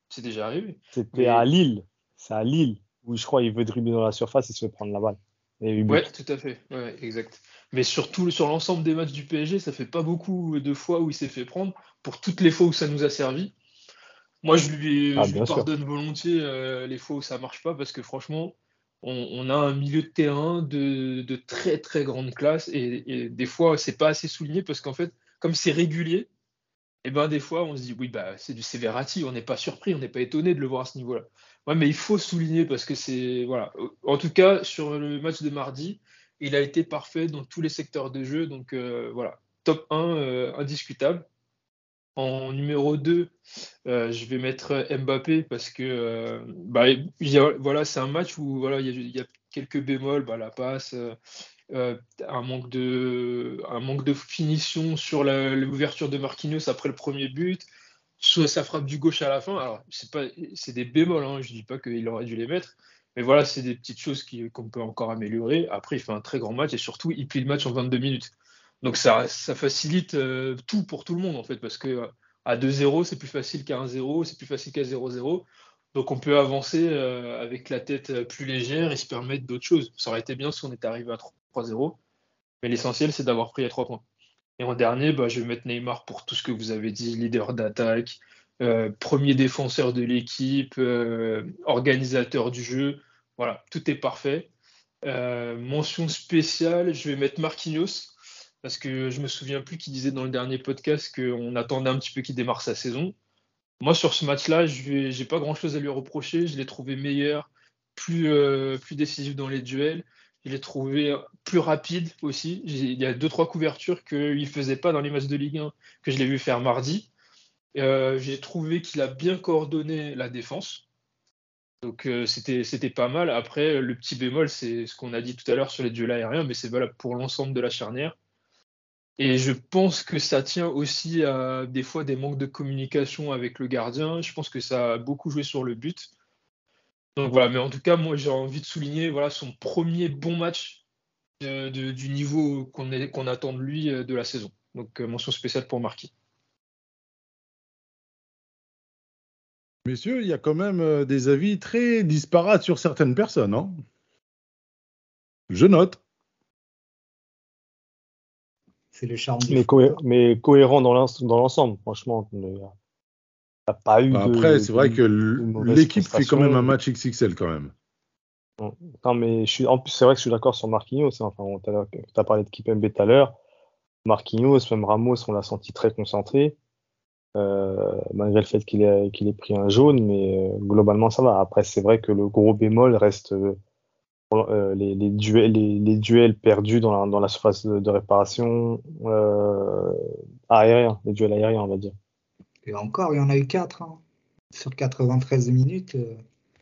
C'est déjà arrivé. C'était Mais- à Lille. C'est à Lille où je crois il veut dribbler dans la surface et se fait prendre la balle. Et il Ouais, tout à fait. Ouais, exact. Mais surtout sur l'ensemble des matchs du PSG, ça fait pas beaucoup de fois où il s'est fait prendre. Pour toutes les fois où ça nous a servi, moi je lui, Ah, je lui bien sûr. pardonne volontiers euh, les fois où ça marche pas parce que franchement, on, on a un milieu de terrain de, de très très grande classe et, et des fois c'est pas assez souligné parce qu'en fait, comme c'est régulier, et ben des fois on se dit oui bah c'est du c'est Verratti, on n'est pas surpris, on n'est pas étonné de le voir à ce niveau-là. Ouais, mais il faut souligner parce que c'est voilà. En tout cas sur le match de mardi, il a été parfait dans tous les secteurs de jeu, donc euh, voilà, top 1 euh, indiscutable. En numéro 2, euh, je vais mettre Mbappé parce que euh, bah, voilà, c'est un match où voilà, il y a, quelques bémols, bah, la passe, euh, un manque de finition sur l'ouverture de Marquinhos après le premier but, soit sa frappe du gauche à la fin. Alors c'est des bémols, hein, je dis pas qu'il aurait dû les mettre, mais voilà, c'est des petites choses qu'on peut encore améliorer. Après, il fait un très grand match et surtout, il plie le match en 22 minutes. Donc ça, facilite euh, tout pour tout le monde en fait, parce que à 2-0, c'est plus facile qu'à 1-0, c'est plus facile qu'à 0-0. Donc on peut avancer euh, avec la tête euh, plus légère et se permettre d'autres choses. Ça aurait été bien si on était arrivé à 3-0, mais l'essentiel c'est d'avoir pris les 3 points. Et en dernier, bah, je vais mettre Neymar pour tout ce que vous avez dit, leader d'attaque, premier défenseur de l'équipe, organisateur du jeu. Voilà, tout est parfait. Mention spéciale, je vais mettre Marquinhos, parce que je me souviens plus qu'il disait dans le dernier podcast qu'on attendait un petit peu qu'il démarre sa saison. Moi, sur ce match-là, je n'ai pas grand-chose à lui reprocher. Je l'ai trouvé meilleur, plus, euh, plus décisif dans les duels. Je l'ai trouvé plus rapide aussi. Il y a deux, trois couvertures qu'il ne faisait pas dans les matchs de Ligue 1 que je l'ai vu faire mardi. Euh, J'ai trouvé qu'il a bien coordonné la défense. Donc euh, c'était pas mal. Après, le petit bémol, c'est ce qu'on a dit tout à l'heure sur les duels aériens, mais c'est valable pour l'ensemble de la charnière. Et je pense que ça tient aussi à des fois des manques de communication avec le gardien. Je pense que ça a beaucoup joué sur le but. Donc voilà, mais en tout cas, moi j'ai envie de souligner voilà, son premier bon match de- du niveau qu'on attend de lui euh, de la saison. Donc, euh, mention spéciale pour Marquis. Messieurs, il y a quand même euh, des avis très disparates sur certaines personnes. hein. Je note. C'est le charme Mais, cohé- mais cohérent dans l'ens- dans l'ensemble, franchement. A pas eu de. Après, c'est vrai que l'équipe fait quand même un match XXL quand même. Non, mais je suis, en plus, c'est vrai que je suis d'accord sur Marquinhos. hein. Enfin, tu as parlé de Kipembe tout à l'heure. Marquinhos, même Ramos, on l'a senti très concentré. euh, malgré le fait qu'il ait, pris un jaune, mais euh, globalement ça va. Après, c'est vrai que le gros bémol reste euh, les, les duels, les, les duels perdus dans la, dans la surface de, de réparation euh, aérien, les duels aériens, on va dire. Et encore, il y en a eu 4 sur 93 minutes. euh,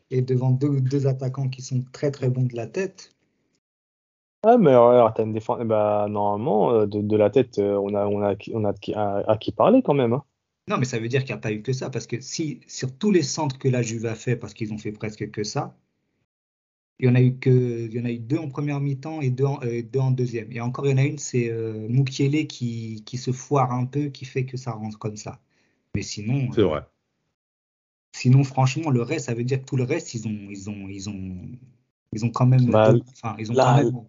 et devant deux, deux attaquants qui sont très très bons de la tête. Ah, mais alors, une défense. Bah, normalement, euh, de, de la tête, euh, on a, on a, on a de qui- à, à qui parler quand même. hein. Non, mais ça veut dire qu'il n'y a pas eu que ça. Parce que si sur tous les centres que la Juve a fait, parce qu'ils ont fait presque que ça, il y en a eu que, il y en a eu deux en première mi-temps et deux en, euh, deux en deuxième. Et encore, il y en a une, c'est euh, qui, qui se foire un peu, qui fait que ça rentre comme ça. Mais sinon, C'est euh, vrai. sinon, franchement, le reste, ça veut dire que tout le reste, ils ont, ils ont, ils ont, ils ont quand même, Bah, enfin, ils ont là, quand même.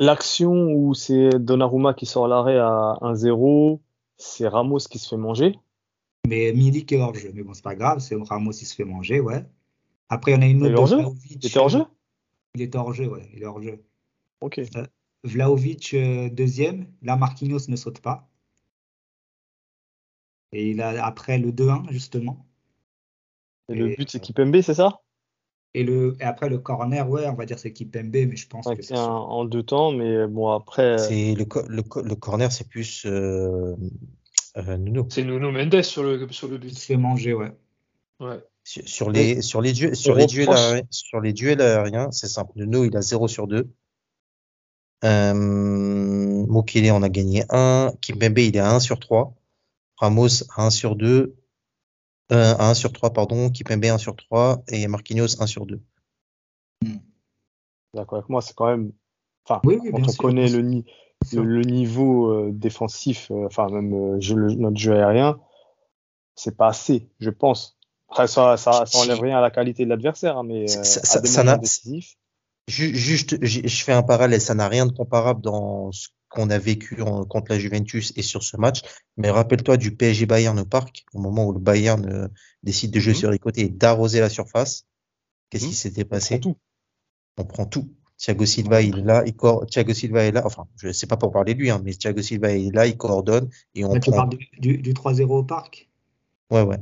L'action où c'est Donnarumma qui sort l'arrêt à 1-0, c'est Ramos qui se fait manger. Mais Milik est hors jeu. Mais bon, c'est pas grave, c'est Ramos, il se fait manger, ouais. Après, il y en a une Il est autre hors jeu. Il était hors jeu Il est hors jeu, ouais, il est hors jeu. Ok. Vlaovic euh, deuxième, là Marquinhos ne saute pas. Et il a après le 2-1 justement. Et le but, c'est Kipembe, c'est ça? Et, le, et après le corner, ouais, on va dire c'est Kipembe, mais je pense que c'est. En deux temps, mais bon, après. C'est le, co- le, co- le corner, c'est plus euh, euh, Nuno. C'est Nuno Mendes sur le, sur le Il but. se fait manger, ouais. Ouais. Sur, les, sur les, duels, sur, les duels aériens, sur les duels aériens, c'est simple. Nuno, il a 0 sur 2. Euh, Mukele, on a gagné 1. Kimpembe, il est à 1 sur 3. Ramos, à 1 sur 2. Euh, à 1 sur 3, pardon. Kimpembe, 1 sur 3. Et Marquinhos, 1 sur 2. D'accord avec moi, c'est quand même. Enfin, Oui, oui, quand bien on sûr, connaît le, ni- le, le niveau euh, défensif, euh, enfin, même euh, jeu- le- notre jeu aérien, c'est pas assez, je pense. Après, ça, ça, ça enlève rien à la qualité de l'adversaire, hein, mais Ça- euh, ça- à ça- n'a- Juste, je je fais un parallèle. Ça n'a rien de comparable dans ce qu'on a vécu en- contre la Juventus et sur ce match. Mais rappelle-toi du PSG Bayern au parc, au moment où le Bayern euh, décide de jouer Mhm. sur les côtés et d'arroser la surface. Qu'est-ce Mhm. qui s'était On passé? prend tout. On prend tout. Thiago Silva, il est là, il coor- Thiago Silva est là. Enfin, je sais pas pour parler de lui, hein, mais Thiago Silva est là, il coordonne et on Là, tu parles du, du, du 3-0 au parc? Ouais, ouais.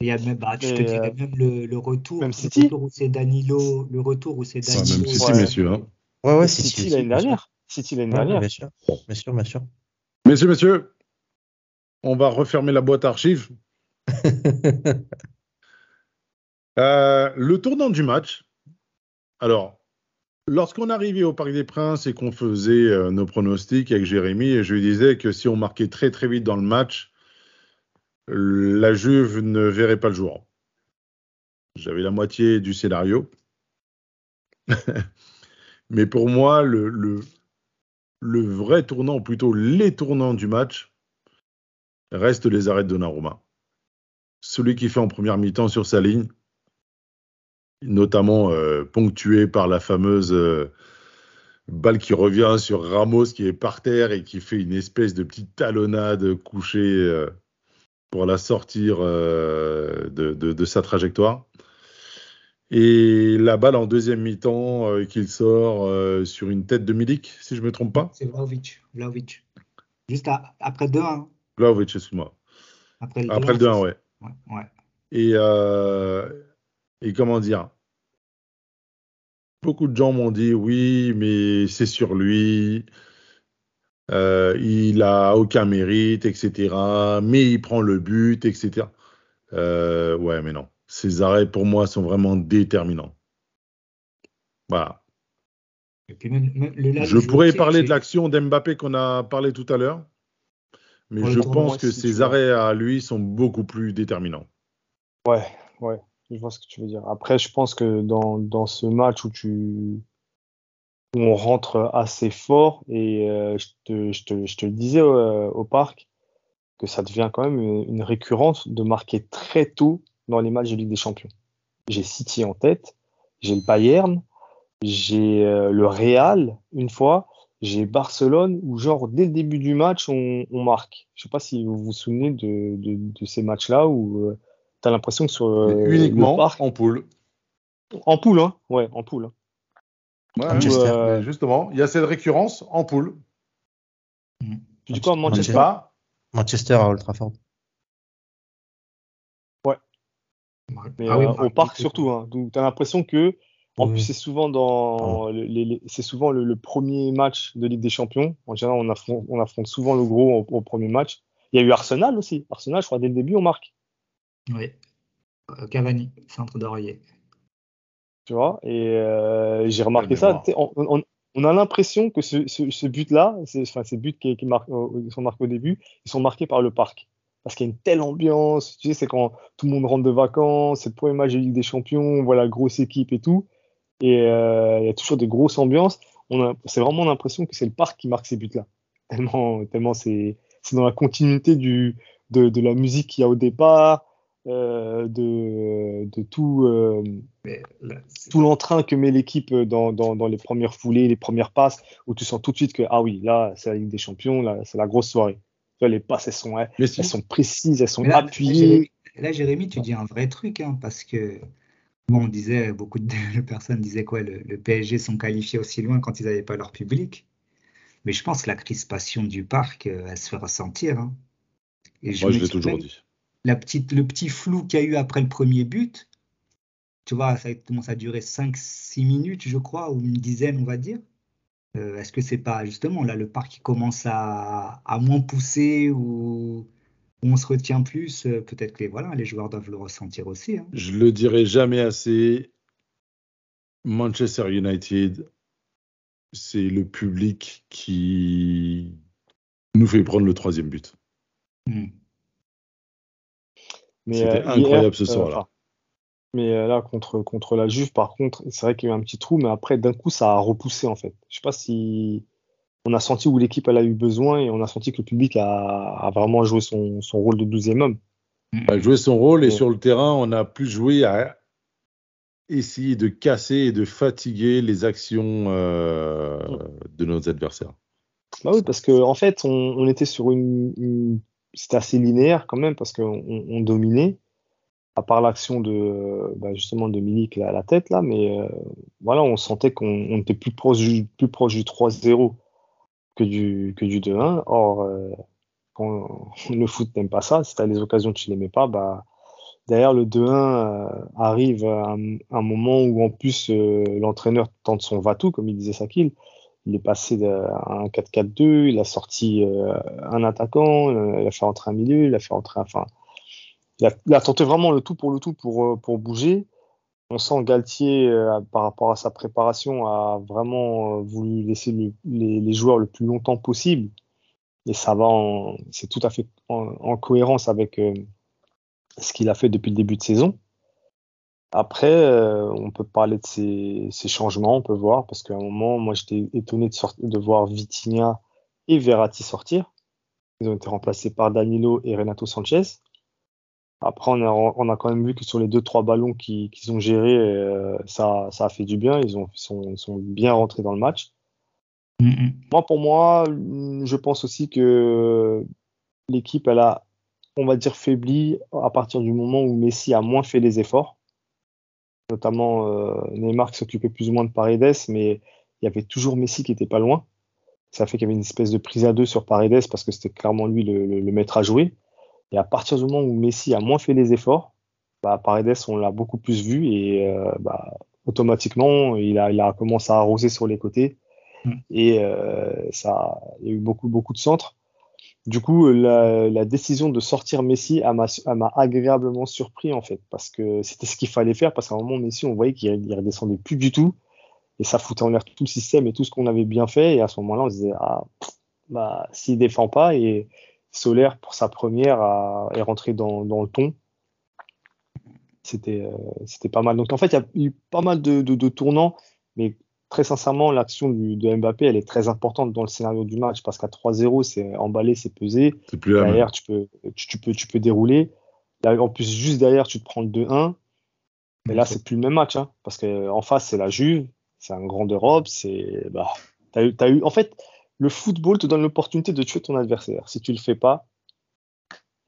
Il y a même, bah, je te dirais euh, même le, le retour, même le City. retour où c'est Danilo, le retour où c'est Danilo. même City, Ouais. messieurs. hein. Ouais, ouais, City, si, si, l'année dernière. City l'année Ouais, dernière. bien sûr, bien sûr, bien sûr. Messieurs, messieurs, on va refermer la boîte archive. Euh, le tournant du match. Alors, lorsqu'on arrivait au Parc des Princes et qu'on faisait euh, nos pronostics avec Jérémy, et je lui disais que si on marquait très très vite dans le match, la Juve ne verrait pas le jour. J'avais la moitié du scénario. Mais pour moi, le, vrai tournant, ou plutôt les tournants du match, restent les arrêts de Donnarumma. Celui qui fait en première mi-temps sur sa ligne, notamment euh, ponctué par la fameuse euh, balle qui revient sur Ramos qui est par terre et qui fait une espèce de petite talonnade couchée euh, pour la sortir euh, de, de- de sa trajectoire. Et la balle en deuxième mi-temps euh, qu'il sort euh, sur une tête de Milik, si je ne me trompe pas. C'est Vlaovic. Vlaovic. Juste à- après 2-1. Vlahovic, excuse-moi. Après le Après le 2-1, 2-1, ouais. ouais. ouais. Et, et comment dire? Beaucoup de gens m'ont dit oui, mais c'est sur lui, euh, il a aucun mérite, etc. Mais il prend le but, etc. Euh, ouais, mais non. Ces arrêts, pour moi, sont vraiment déterminants. Voilà. Et puis même, même le là, Je pourrais parler de l'action d'Mbappé qu'on a parlé tout à l'heure, mais je pense que vois. arrêts à lui sont beaucoup plus déterminants. Ouais, ouais, je vois ce que tu veux dire. Après, je pense que dans, dans ce match où tu où on rentre assez fort et euh, je, te, je, te, je, te, le disais euh, au parc que ça devient quand même une, une, récurrence de marquer très tôt dans les matchs de Ligue des Champions. J'ai City en tête, j'ai le Bayern, j'ai euh, le Real une fois, j'ai Barcelone où genre dès le début du match on, on marque. Je sais pas si vous vous souvenez de, de, de ces matchs-là où tu as l'impression que sur uniquement le parc, en poule. En poule, hein Ouais, en poule. Ouais, Manchester, euh, justement, il y a cette récurrence en poule. Mmh. Tu dis quoi, Manchester Manchester, Manchester à Old Trafford. Ouais. Mais ah oui, au parc surtout, hein, tu as l'impression que en oui. plus, c'est souvent dans les, les, c'est souvent le, le, premier match de Ligue des Champions. En général, on affronte, on affronte souvent le gros au, au, premier match. Il y a eu Arsenal aussi. Arsenal, je crois, dès le début, on marque. Oui. Euh, Cavani, centre d'oreiller. Tu vois, et euh, j'ai remarqué ça. On, on, on, a l'impression que ce, ce, ce but-là, enfin, ces buts qui, qui marquent, euh, sont marqués au début, ils sont marqués par le parc. Parce qu'il y a une telle ambiance. Tu sais, c'est quand tout le monde rentre de vacances, c'est le premier match de Ligue des Champions, on voit la grosse équipe et tout et euh, il y a toujours des grosses ambiances. On c'est vraiment l'impression que c'est le parc qui marque ces buts-là. Tellement, tellement c'est, c'est dans la continuité du, de, de la musique qu'il y a au départ, euh, de, de tout, euh, tout l'entrain que met l'équipe dans, dans, dans, les premières foulées, les premières passes, où tu sens tout de suite que ah oui, là c'est la Ligue des Champions, là c'est la grosse soirée. Là, les passes elles sont, elles, elles sont précises, elles sont là, appuyées. Là, Jérémy, tu dis un vrai truc, hein, parce que Bon, on disait, beaucoup de personnes disaient quoi, le, le PSG sont qualifiés aussi loin quand ils n'avaient pas leur public. Mais je pense que la crispation du parc, euh, elle se fait ressentir. Hein. Et je Moi, je l'ai toujours dit. La petite, le petit flou qu'il y a eu après le premier but, tu vois, ça commence à durer 5-6 minutes, je crois, ou une dizaine, on va dire. Euh, Est-ce que c'est pas justement là le parc qui commence à, à moins pousser ou on se retient plus, euh, peut-être que les, voilà, les joueurs doivent le ressentir aussi. Hein. Je le dirai jamais assez. Manchester United, c'est le public qui nous fait prendre le troisième but. Hmm. C'était euh, incroyable ce soir-là. Euh, mais là, contre, contre la Juve, par contre, c'est vrai qu'il y a eu un petit trou, mais après, d'un coup, ça a repoussé, en fait. Je sais pas si on a senti où l'équipe elle a eu besoin et on a senti que le public a, a vraiment joué son, son, rôle de 12e homme. A joué son rôle et ouais. sur le terrain, on a plus joué à essayer de casser et de fatiguer les actions euh, de nos adversaires. Bah oui, parce qu'en en fait, on, on, était sur une, une c'était assez linéaire quand même parce qu'on on dominait, à part l'action de bah justement de Milik à la tête là, mais euh, voilà, on sentait qu'on était plus proche du, plus proche du 3-0 que du, que du 2-1. Or, euh, quand le foot n'aime pas ça, si tu as les occasions tu les mets pas, bah, derrière le 2-1 euh, arrive un, un, moment où en plus l'entraîneur tente son va-tout, comme il disait Sakil. Il est passé à un 4-4-2, il a sorti euh, un attaquant, euh, il a fait entrer un milieu, il a fait entrer, enfin, il a, tenté vraiment le tout pour le tout pour, pour bouger on sent Galtier, euh, par rapport à sa préparation, a vraiment euh, voulu laisser le, les, joueurs le plus longtemps possible. Et ça va, c'est tout à fait en, en cohérence avec euh, ce qu'il a fait depuis le début de saison. Après, euh, on peut parler de ces, ces, changements, on peut voir, parce qu'à un moment, moi, j'étais étonné de, de, voir Vitinha et Verratti sortir. Ils ont été remplacés par Danilo et Renato Sanchez. Après, on a, on a, quand même vu que sur les deux trois ballons qu'ils qu ont gérés, euh, ça, ça a fait du bien. Ils, ont, ils, sont, ils sont bien rentrés dans le match. Mm -hmm. Moi, pour moi, je pense aussi que l'équipe, elle a, on va dire, faibli à partir du moment où Messi a moins fait les efforts. Notamment euh, Neymar qui s'occupait plus ou moins de Paredes, mais il y avait toujours Messi qui était pas loin. Ça fait qu'il y avait une espèce de prise à deux sur Paredes parce que c'était clairement lui le, le, le maître à jouer. Et à partir du moment où Messi a moins fait les efforts, bah, Paredes, on l'a beaucoup plus vu et euh, bah, automatiquement, il a, il a commencé à arroser sur les côtés mmh. et euh, ça, il y a eu beaucoup, beaucoup de centres. Du coup, la, la décision de sortir Messi m'a agréablement surpris en fait, parce que c'était ce qu'il fallait faire, parce qu'à un moment, Messi, on voyait qu'il redescendait plus du tout et ça foutait en l'air tout le système et tout ce qu'on avait bien fait. Et à ce moment-là, on se disait, ah, bah, s'il défend pas et Solaire, pour sa première, est rentré dans, le ton. C'était euh, c'était pas mal. Donc en fait, il y a eu pas mal de, tournants, mais très sincèrement, l'action de Mbappé, elle est très importante dans le scénario du match parce qu'à 3-0, c'est emballé, c'est pesé. C'est plus. Derrière, tu peux, tu, tu peux, tu peux dérouler. Là, en plus, juste derrière, tu te prends le 2-1. Mais là, c'est plus le même match, hein, parce qu'en face, c'est la Juve, c'est un grand d'Europe, c'est, bah, t'as eu, t'as eu, en fait, le football te donne l'opportunité de tuer ton adversaire. Si tu le fais pas,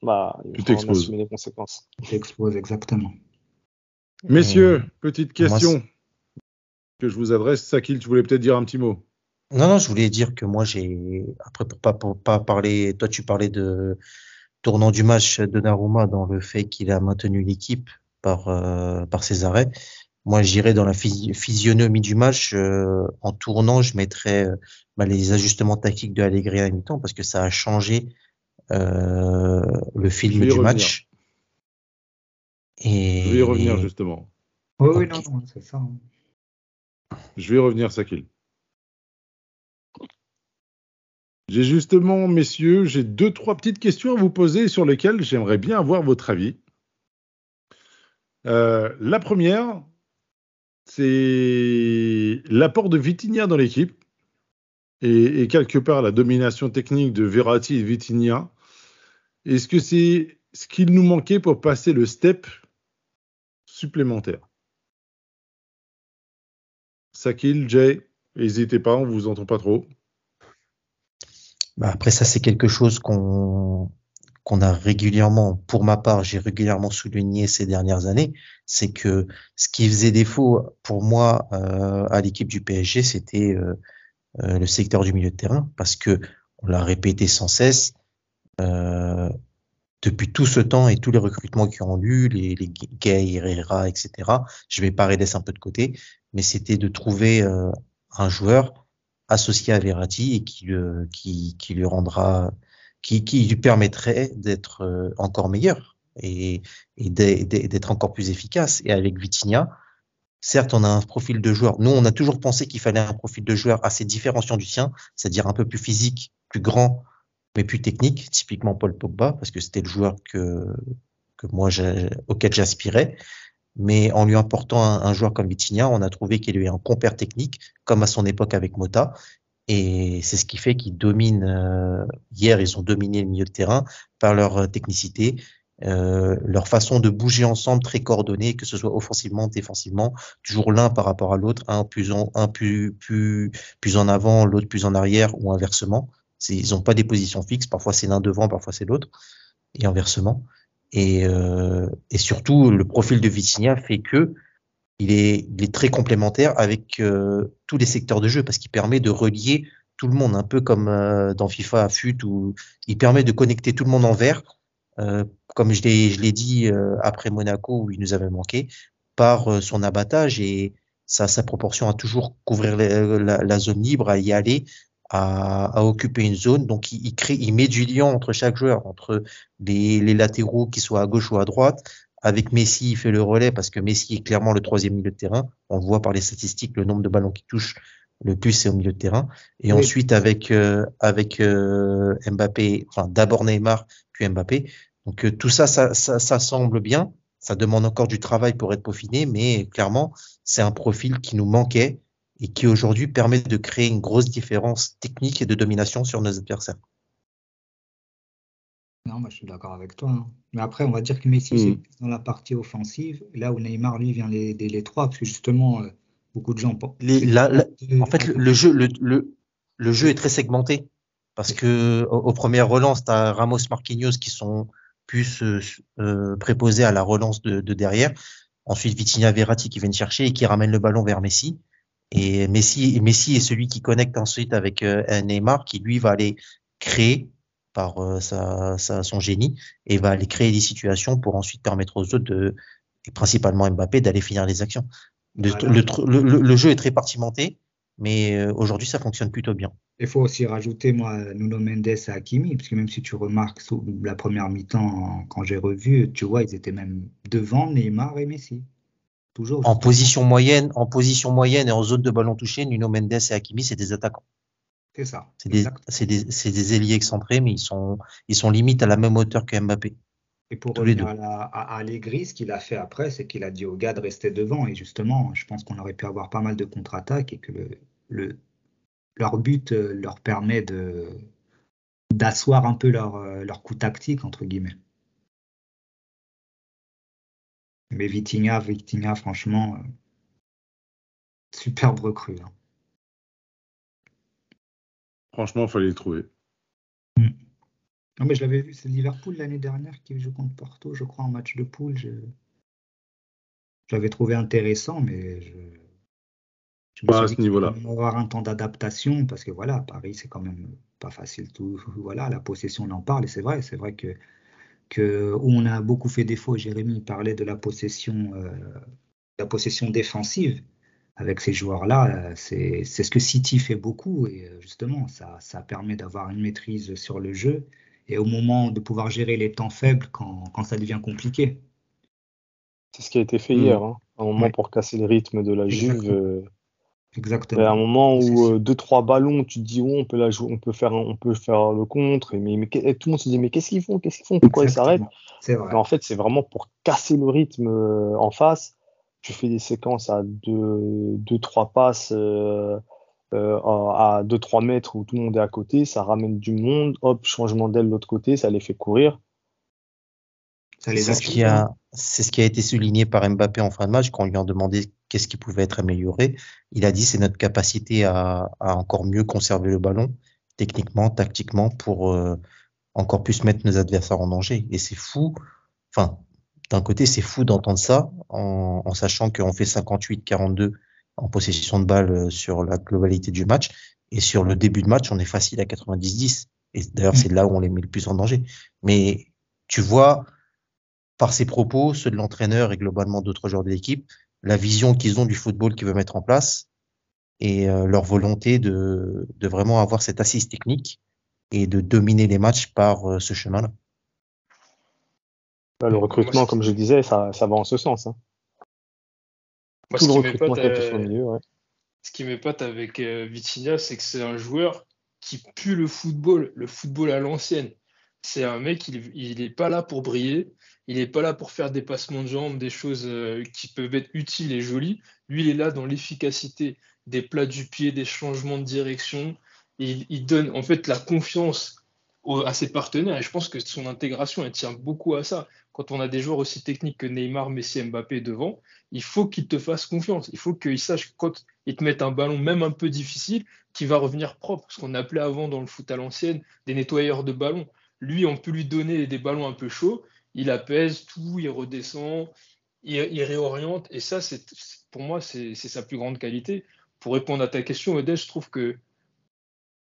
bah, il Tu t'exposes. les conséquences. T'exposes exactement. Messieurs, petite moi, question que je vous adresse. Sakil, tu voulais peut-être dire un petit mot? Non, non, je voulais dire que moi, j'ai, après, pour pas, pour pas parler, toi, tu parlais de tournant du match de Naruma dans le fait qu'il a maintenu l'équipe par, euh, par ses arrêts. Moi, j'irais dans la phys- physionomie du match, euh, en tournant, je mettrais euh, bah, les ajustements tactiques de Allegri à la mi-temps parce que ça a changé euh, le film du revenir. match. Et, Je vais y revenir justement. Oui, oui, non, non, c'est ça. Je vais revenir, Sakil. J'ai justement, messieurs, j'ai deux, trois petites questions à vous poser sur lesquelles j'aimerais bien avoir votre avis. Euh, la première, c'est l'apport de Vitinha dans l'équipe et, quelque part la domination technique de Verratti et de Vitinha. Est-ce que c'est ce qu'il nous manquait pour passer le step supplémentaire? Sakil, Jay, n'hésitez pas, on vous entend pas trop. Bah, après, ça, c'est quelque chose qu'on a régulièrement, pour ma part, j'ai régulièrement souligné ces dernières années, c'est que ce qui faisait défaut pour moi euh, à l'équipe du PSG, c'était euh, euh, le secteur du milieu de terrain, parce que on l'a répété sans cesse depuis tout ce temps et tous les recrutements qui ont eu, les, les Gay, Herrera, etc. Je vais pas laisser un peu de côté, mais c'était de trouver euh, un joueur associé à Verratti et qui, le- qui, qui lui rendra, qui, qui lui permettrait d'être euh, encore meilleur et, et d'être encore plus efficace. Et avec Vitinha, certes, on a un profil de joueur. Nous, on a toujours pensé qu'il fallait un profil de joueur assez différenciant du sien, c'est-à-dire un peu plus physique, plus grand, mais plus technique, typiquement Paul Pogba, parce que c'était le joueur que, que moi, auquel j'aspirais. Mais en lui apportant un, un joueur comme Vitinha, on a trouvé qu'il avait un compère technique, comme à son époque avec Mota. Et c'est ce qui fait qu'ils dominent. euh, hier, ils ont dominé le milieu de terrain par leur euh, technicité, euh, leur façon de bouger ensemble très coordonnée, que ce soit offensivement, défensivement, toujours l'un par rapport à l'autre, un plus en, un plus, plus, plus en avant, l'autre plus en arrière ou inversement. Ils n'ont pas des positions fixes. Parfois c'est l'un devant, parfois c'est l'autre, et inversement. Et, euh, et surtout, le profil de Vitinha fait que il est, il est très complémentaire avec euh, tous les secteurs de jeu parce qu'il permet de relier tout le monde, un peu comme euh, dans FIFA FUT où il permet de connecter tout le monde en vert, euh, comme je l'ai, dit euh, après Monaco où il nous avait manqué, par euh, son abattage. Et sa, sa proportion à toujours couvrir la- la zone libre, à y aller, à, à occuper une zone. Donc il, il crée, il met du lien entre chaque joueur, entre les, les latéraux qui soient à gauche ou à droite, avec Messi, il fait le relais parce que Messi est clairement le troisième milieu de terrain. On voit par les statistiques le nombre de ballons qui touche le plus c'est au milieu de terrain. Et Oui. ensuite avec euh, avec euh, Mbappé, enfin d'abord Neymar puis Mbappé. Donc euh, tout ça, ça, ça, ça semble bien. Ça demande encore du travail pour être peaufiné, mais clairement c'est un profil qui nous manquait et qui aujourd'hui permet de créer une grosse différence technique et de domination sur nos adversaires. Non, moi je suis d'accord avec toi. hein. Mais après, on va dire que Messi, Mhm. c'est dans la partie offensive, là où Neymar, lui, vient les, les, les trois, parce que justement, euh, beaucoup de gens pensent. Les- la- la- En fait, le, le jeu, le, le, le jeu est très segmenté parce que au- aux premières relances, tu as Ramos, Marquinhos qui sont plus euh, euh, préposés à la relance de, de derrière. Ensuite, Vitinha, Verratti qui viennent chercher et qui ramènent le ballon vers Messi. Et Messi, et Messi est celui qui connecte ensuite avec euh, un Neymar qui lui va aller créer par euh, sa, sa- son génie et va aller créer des situations pour ensuite permettre aux autres de, et principalement Mbappé, d'aller finir les actions. Le, Voilà. le, tr- le- le- le jeu est très partimenté, mais euh, aujourd'hui ça fonctionne plutôt bien. Il faut aussi rajouter, moi, Nuno Mendes et Hakimi, parce que même si tu remarques sous la première mi-temps, quand j'ai revu, tu vois, ils étaient même devant Neymar et Messi. Toujours. En position moyenne, en position moyenne et en zone de ballon touché, Nuno Mendes et Hakimi, c'est des attaquants. C'est ça. C'est des, ailiers excentrés, mais ils sont, ils sont limite à la même hauteur que Mbappé. Et pour Tous revenir à, la- à, à Allegri, ce qu'il a fait après, c'est qu'il a dit aux gars de rester devant. Et justement, je pense qu'on aurait pu avoir pas mal de contre-attaques et que le, le- leur but euh, leur permet de d'asseoir un peu leur, euh, leur coup tactique, entre guillemets. Mais Vitinha, Vitinha, franchement, euh, superbe recrue. hein. Franchement, il fallait le trouver. Non, mais je l'avais vu, c'est Liverpool l'année dernière qui joue contre Porto, je crois, en match de poule. Je, je l'avais trouvé intéressant, mais je, je me Pas suis à ce qu'il niveau-là. avoir un temps d'adaptation parce que voilà, Paris, c'est quand même pas facile tout. Voilà, la possession, on en parle et c'est vrai, c'est vrai que, que où on a beaucoup fait défaut. Jérémy parlait de la possession, euh, la possession défensive. Avec ces joueurs-là, euh, c'est ce que City fait beaucoup et euh, justement, ça, ça permet d'avoir une maîtrise sur le jeu et au moment de pouvoir gérer les temps faibles quand, quand ça devient compliqué. C'est ce qui a été fait Mm. hier, hein. un moment Ouais. pour casser le rythme de la Juve. Euh, Exactement. Il y a un moment où euh, deux trois ballons, tu te dis oh, on peut la jouer, on peut faire, on peut faire le contre, et mais, mais que- et tout le monde se dit mais qu'est-ce qu'ils font, qu'est-ce qu'ils font, pourquoi ils s'arrêtent? En fait, c'est vraiment pour casser le rythme euh, en face. Tu fais des séquences à deux, deux trois passes euh, euh, à à deux trois mètres où tout le monde est à côté, ça ramène du monde, hop, changement d'aile de l'autre côté, ça les fait courir. C'est ce qui a, c'est ce qui a été souligné par Mbappé en fin de match quand on lui a demandé qu'est-ce qui pouvait être amélioré. Il a dit c'est notre capacité à, à encore mieux conserver le ballon, techniquement, tactiquement, pour euh, encore plus mettre nos adversaires en danger. Et c'est fou. Enfin, d'un côté, c'est fou d'entendre ça en, en sachant qu'on fait 58-42 en possession de balle euh, sur la globalité du match. Et sur le début de match, on est facile à 90-10. Et d'ailleurs, c'est là où on les met le plus en danger. Mais tu vois, par ses propos, ceux de l'entraîneur et globalement d'autres joueurs de l'équipe, la vision qu'ils ont du football qu'ils veulent mettre en place et euh, leur volonté de, de vraiment avoir cette assise technique et de dominer les matchs par euh, ce chemin-là. Là, le recrutement, comme je disais, ça, ça va en ce sens. hein. Moi, Tout ce le recrutement qui été fait au euh, milieu, ouais. ce qui m'épate avec euh, Vitinha, c'est que c'est un joueur qui pue le football, le football à l'ancienne. C'est un mec, il, il est pas là pour briller, il n'est pas là pour faire des passements de jambes, des choses euh, qui peuvent être utiles et jolies. Lui, il est là dans l'efficacité des plats du pied, des changements de direction. Il, donne en fait la confiance à ses partenaires et je pense que son intégration, elle tient beaucoup à ça. Quand on a des joueurs aussi techniques que Neymar, Messi, Mbappé devant, il faut qu'ils te fassent confiance. Il faut qu'ils sachent que quand ils te mettent un ballon, même un peu difficile, qui va revenir propre. Ce qu'on appelait avant dans le foot à l'ancienne des nettoyeurs de ballons. Lui, on peut lui donner des ballons un peu chauds, il apaise tout, il redescend, il, il réoriente. Et ça, c'est pour moi, c'est c'est sa plus grande qualité. Pour répondre à ta question, Odès, je trouve que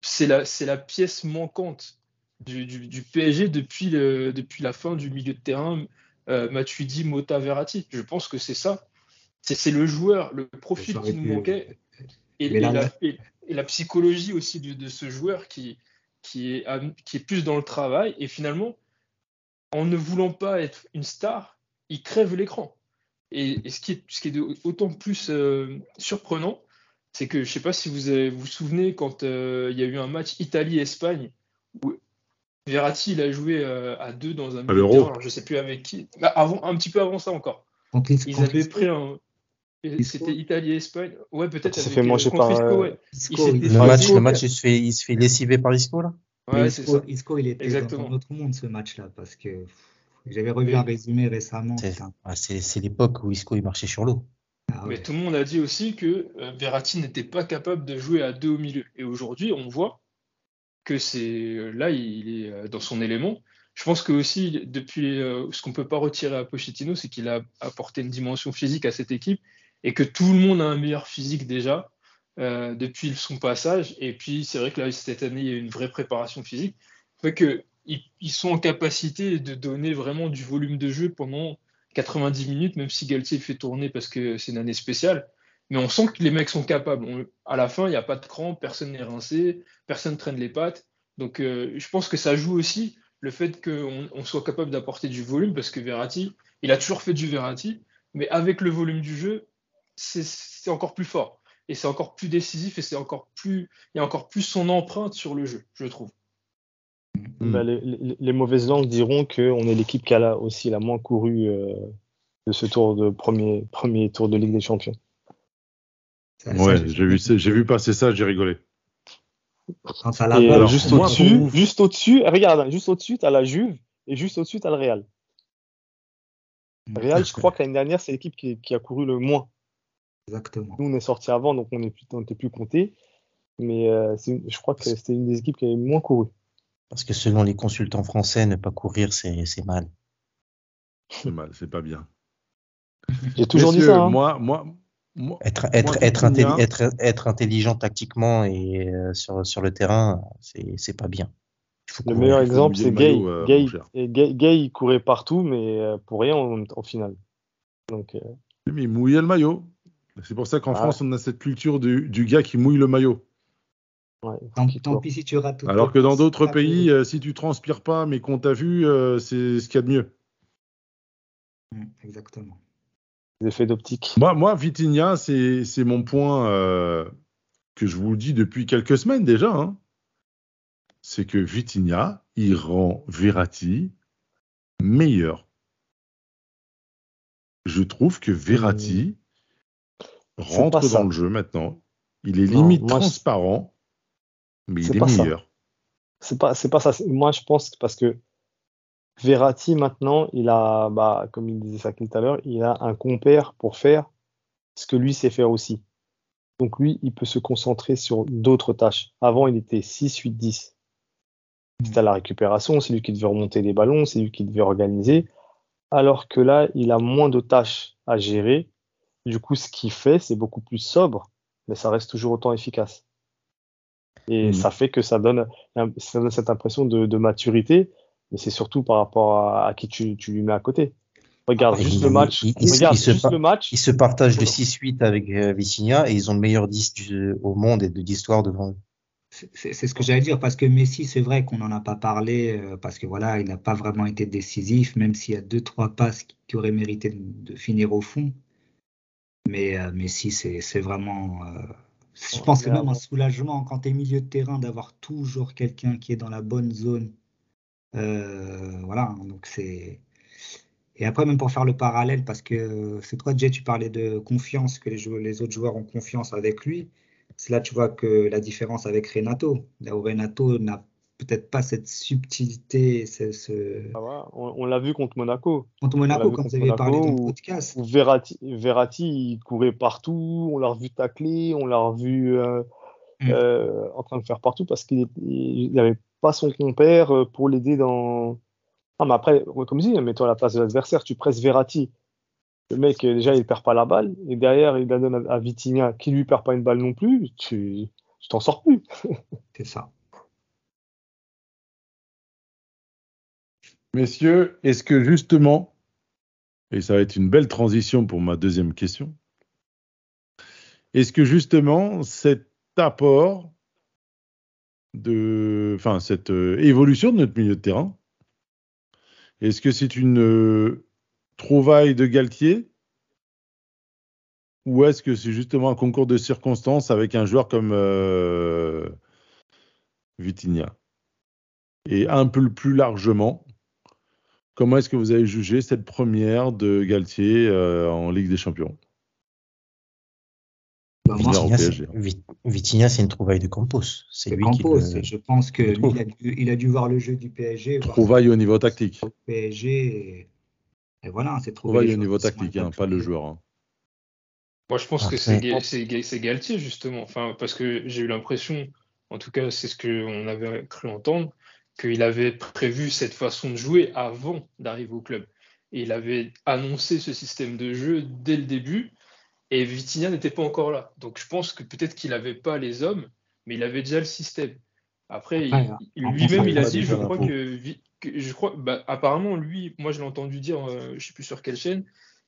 c'est la, c'est la pièce manquante du, du- du PSG depuis, le- depuis la fin du milieu de terrain, euh, Matuidi, Mota, Verratti. Je pense que c'est ça. C'est c'est le joueur, le profil qui nous manquait et, la, on- et- et la psychologie aussi de, de ce joueur qui, qui, est, qui est plus dans le travail. Et finalement, en ne voulant pas être une star, il crève l'écran. Et, et ce, qui est, ce qui est de- autant plus euh, surprenant, c'est que je ne sais pas si vous avez- vous, vous souvenez quand euh, il y a eu un match Italie-Espagne où Verratti il a joué euh, à deux dans un de l'Euro. je ne sais plus avec qui. Bah, avant, un petit peu avant ça encore. Ils contre avaient pris un. C'était Italie-Espagne. Ouais, peut-être. Ça fait manger par, euh, ouais. Isco, il Le match, le match, il se fait, il se fait lessiver par Isco, là? Ouais, Isco, ça. Isco, il était dans Exactement. un autre monde ce match-là parce que j'avais revu un résumé récemment. C'est ouais, c'est- l'époque où Isco il marchait sur l'eau. Ah Mais tout le monde a dit aussi que euh, Verratti n'était pas capable de jouer à deux au milieu. Et aujourd'hui, on voit que c'est euh, là, il est euh, dans son élément. Je pense que aussi, depuis ce qu'on peut pas retirer à Pochettino, c'est qu'il a apporté une dimension physique à cette équipe et que tout le monde a un meilleur physique déjà euh, depuis son passage. Et puis, c'est vrai que là, cette année, il y a une vraie préparation physique. Fait que ils, sont en capacité de donner vraiment du volume de jeu pendant 90 minutes, même si Galtier fait tourner parce que c'est une année spéciale. Mais on sent que les mecs sont capables. À la fin, il n'y a pas de crampe, personne n'est rincé, personne traîne les pattes. Donc, euh, je pense que ça joue aussi le fait qu'on on soit capable d'apporter du volume parce que Verratti, il a toujours fait du Verratti, mais avec le volume du jeu, c'est encore plus fort. Et c'est encore plus décisif et c'est encore plus, il y a encore plus son empreinte sur le jeu, je trouve. Mm. bah, les, les- les mauvaises langues diront qu'on est l'équipe qui a la- aussi la moins couru euh, de ce tour de premier, premier tour de Ligue des Champions. Ça- ça, Ouais, j'ai vu, j'ai vu passer ça, j'ai rigolé. Alors, juste au-dessus, vous- juste au-dessus, regarde, juste au-dessus, t'as la Juve et juste au-dessus, t'as le Real. Real, je crois que l'année dernière, c'est l'équipe qui, qui a couru le moins. Exactement. Nous, on est sorti avant, donc on n'était plus, compté. Mais euh, je crois que c'était une des équipes qui avait moins couru. Parce que selon les consultants français, ne pas courir, c'est mal. C'est mal, c'est pas bien. J'ai toujours dit ça. hein. Moi, moi, moi, Être, être, Moi, être, Vitinha- intelli- être, être intelligent tactiquement et euh, sur, sur le terrain, c'est c'est pas bien. Le meilleur exemple, c'est Gay. euh, Gay, Gay, Gay, il courait partout, mais pour rien en, en finale. Donc, euh, mais il mouillait le maillot. C'est pour ça qu'en Ah. France, on a cette culture du, du gars qui mouille le maillot. ouais, Tant, pis si tu rates. Alors que dans d'autres pays, euh, si tu transpires pas, mais qu'on t'a vu, euh, c'est ce qu'il y a de mieux. Mm, Exactement. Les effets d'optique. Moi, moi Vitinha, c'est mon point euh, que je vous le dis depuis quelques semaines déjà. hein. C'est que Vitinha, il rend Verratti meilleur. Je trouve que Verratti C'est rentre ça. dans le jeu maintenant. Il est Non, limite moi, transparent, mais il est meilleur. C'est pas, c'est pas ça. Moi, je pense que parce que Verratti, maintenant, il a, bah, comme il disait ça tout à l'heure, il a un compère pour faire ce que lui sait faire aussi. Donc, lui, il peut se concentrer sur d'autres tâches. Avant, il était 6, 8, 10. C'était à la récupération, c'est lui qui devait remonter les ballons, c'est lui qui devait organiser. Alors que là, il a moins de tâches à gérer. Du coup, ce qu'il fait, c'est beaucoup plus sobre, mais ça reste toujours autant efficace. Et Mhm. ça fait que ça donne, ça donne cette impression de, de maturité, mais c'est surtout par rapport à, à qui tu, tu lui mets à côté. Regarde, Ah, juste il- le match. il- regarde juste le match. Ils se partagent le Pardon. 6-8 avec euh, et ils ont le meilleur 10 du- au monde et de d'histoire devant eux. C'est c'est ce que j'allais dire, parce que Messi, c'est vrai qu'on n'en a pas parlé, euh, parce que voilà, il n'a pas vraiment été décisif, même s'il y a deux, trois passes qui, qui auraient mérité de, de finir au fond. Mais euh, Messi, c'est c'est vraiment. euh, je pense que même un soulagement quand tu es milieu de terrain d'avoir toujours quelqu'un qui est dans la bonne zone. Euh, voilà, donc c'est. Et après, même pour faire le parallèle, parce que c'est toi, Jay, tu parlais de confiance, que les autres joueurs ont confiance avec lui. C'est là tu vois que la différence avec Renato. Là où Renato n'a peut-être pas cette subtilité, ce, ce- Ah ouais, on on l'a vu contre Monaco. Contre Monaco, comme vous avez parlé dans le podcast. où Verratti, Verratti, il courait partout, on l'a revu tacler, on l'a revu euh, Mm. euh, en train de faire partout parce qu'il n'avait pas son compère euh, pour l'aider dans. Ah, mais après, comme je dis, mets-toi à la place de l'adversaire, tu presses Verratti. Le mec, déjà, il perd pas la balle, et derrière, il la donne à, à Vitinha, qui lui perd pas une balle non plus, tu tu t'en sors plus. C'est ça. Messieurs, est-ce que justement, et ça va être une belle transition pour ma deuxième question, est-ce que justement cet apport de, enfin cette euh, évolution de notre milieu de terrain, est-ce que c'est une euh, trouvaille de Galtier ou est-ce que c'est justement un concours de circonstances avec un joueur comme euh, Vitinha Et un peu plus largement, Comment est-ce que vous avez jugé cette première de Galtier euh, en Ligue des Champions? Bah, moi, Vitinha, c'est- PSG. Vit- Vitinha, c'est une trouvaille de Campos. C'est lui qui Campos. le- Je pense que lui, il a, dû, il a dû voir le jeu du PSG. Trouvaille au niveau tactique. PSG. Et, et voilà, c'est trouvé. Trouvaille au niveau qui tactique, hein, pas le joueur. hein. Moi, je pense que c'est Ga- c'est Ga- c'est Galtier, justement. Enfin, parce que j'ai eu l'impression, en tout cas, c'est ce qu'on avait cru entendre, qu'il avait prévu cette façon de jouer avant d'arriver au club. Et il avait annoncé ce système de jeu dès le début, et Vitinha n'était pas encore là. Donc, je pense que peut-être qu'il n'avait pas les hommes, mais il avait déjà le système. Après, en lui-même, il a dit, je crois que, je crois, bah, apparemment, lui, moi, je l'ai entendu dire, euh, je sais plus sur quelle chaîne,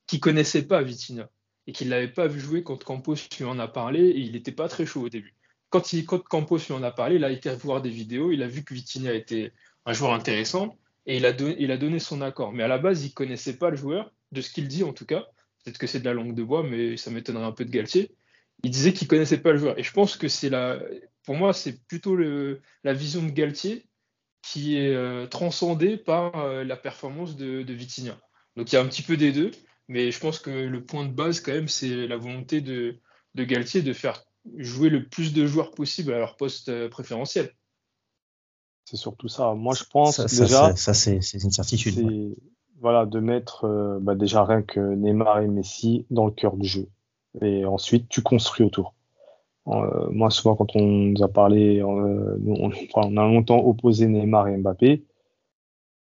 qu'il connaissait pas Vitinha et qu'il l'avait pas vu jouer quand Campos lui en a parlé et il n'était pas très chaud au début. Quand, il, Campos lui en a parlé, il a été voir des vidéos, il a vu que Vitinha était un joueur intéressant et il a, donné, son accord. Mais à la base, il connaissait pas le joueur, de ce qu'il dit en tout cas. Peut-être que c'est de la langue de bois, mais ça m'étonnerait un peu de Galtier. Il disait qu'il connaissait pas le joueur. Et je pense que c'est la, pour moi, c'est plutôt la vision de Galtier qui est euh, transcendé par euh, la performance de, de. Donc il y a un petit peu des deux, mais je pense que le point de base quand même, c'est la volonté de Galtier de faire jouer le plus de joueurs possible à leur poste euh, préférentiel. C'est surtout ça. Moi, je pense Ça, ça, déjà, ça, c'est une certitude. ouais. voilà, de mettre euh, bah, déjà rien que Neymar et Messi dans le cœur du jeu. Et ensuite, tu construis autour. Euh, moi, souvent, quand on nous a parlé, euh, on, a longtemps opposé Neymar et Mbappé.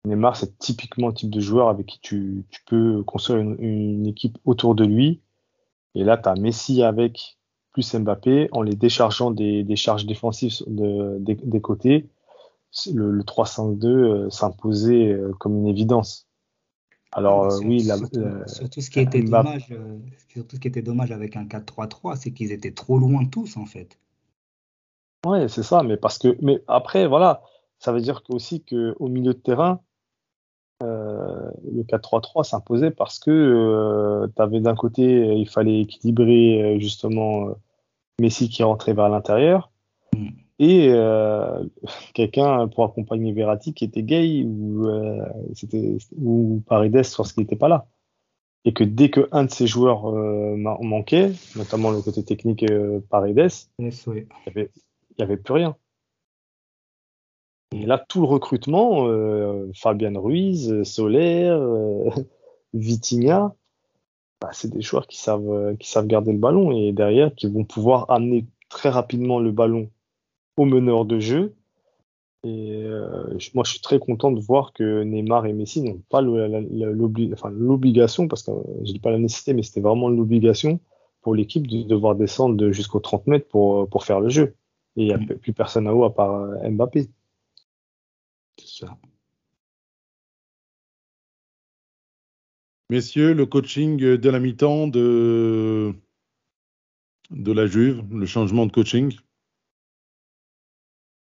Neymar, c'est typiquement le type de joueur avec qui tu, tu peux construire une, une équipe autour de lui. Et là, tu as Messi avec plus Mbappé en les déchargeant des, des charges défensives de- des, des côtés. Le, le 3-5-2 euh, s'imposait euh, comme une évidence. Alors euh, Sur- oui, la, surtout, la- surtout ce qui était Mbappé- dommage, surtout ce qui était dommage avec un 4-3-3, c'est qu'ils étaient trop loin tous en fait. Ouais, c'est ça, mais parce que, mais après, voilà, ça veut dire aussi que au milieu de terrain, le 4-3-3 s'imposait parce que tu avais d'un côté, il fallait équilibrer euh, justement euh, Messi qui rentrait vers l'intérieur Mm. et euh, quelqu'un pour accompagner Verratti qui était gay ou euh, c'était ou Paredes lorsqu'il n'était pas là. Et que dès que un de ces joueurs euh, man- manquait, notamment le côté technique euh, Paredes, Yes, oui. il y avait, il y avait plus rien. Et là, tout le recrutement, euh, Fabian Ruiz, Soler, euh, Vitinha, bah, c'est des joueurs qui savent, euh, qui savent garder le ballon et derrière qui vont pouvoir amener très rapidement le ballon au meneur de jeu. Et euh, moi, je suis très content de voir que Neymar et Messi n'ont pas le- la- la- l'obli- enfin, l'obligation, parce que euh, je dis pas la nécessité, mais c'était vraiment l'obligation pour l'équipe de devoir descendre de- jusqu'aux 30 mètres pour, pour faire le jeu. Et il n'y a Mm. plus personne à haut à part Mbappé. Ça. Messieurs, le coaching de la mi-temps de, de la Juve, le changement de coaching.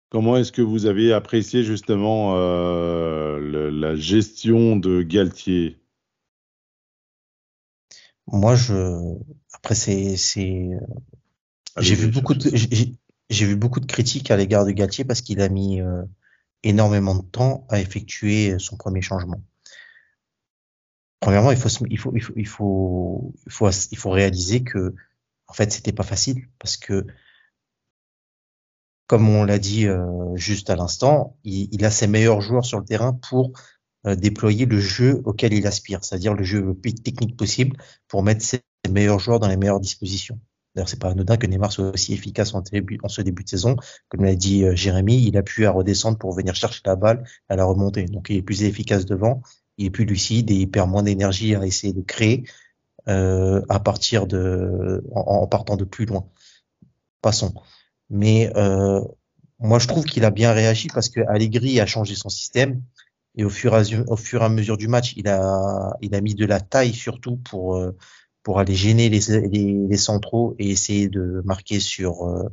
Comment est-ce que vous avez apprécié justement euh, le- la gestion de Galtier? Moi, je, après, c'est, j'ai vu beaucoup de, j'ai vu beaucoup de critiques à l'égard de Galtier parce qu'il a mis euh, énormément de temps à effectuer son premier changement. Premièrement, il faut, il faut, réaliser que, en fait, c'était pas facile parce que, comme on l'a dit euh, juste à l'instant, il, il a ses meilleurs joueurs sur le terrain pour euh, déployer le jeu auquel il aspire, c'est-à-dire le jeu le plus technique possible pour mettre ses meilleurs joueurs dans les meilleures dispositions. D'ailleurs, c'est pas anodin que Neymar soit aussi efficace en, ce début de saison. Comme l'a dit euh, Jérémy, il a pu à redescendre pour venir chercher la balle à la remontée. Donc, il est plus efficace devant, il est plus lucide et il perd moins d'énergie à essayer de créer euh, à partir de, en, partant de plus loin. Passons. Mais euh, moi, je trouve qu'il a bien réagi parce que Allegri a changé son système et au fur et à, au fur et à mesure du match, il a, il a mis de la taille surtout pour euh, pour aller gêner les, les, les centraux et essayer de marquer sur euh,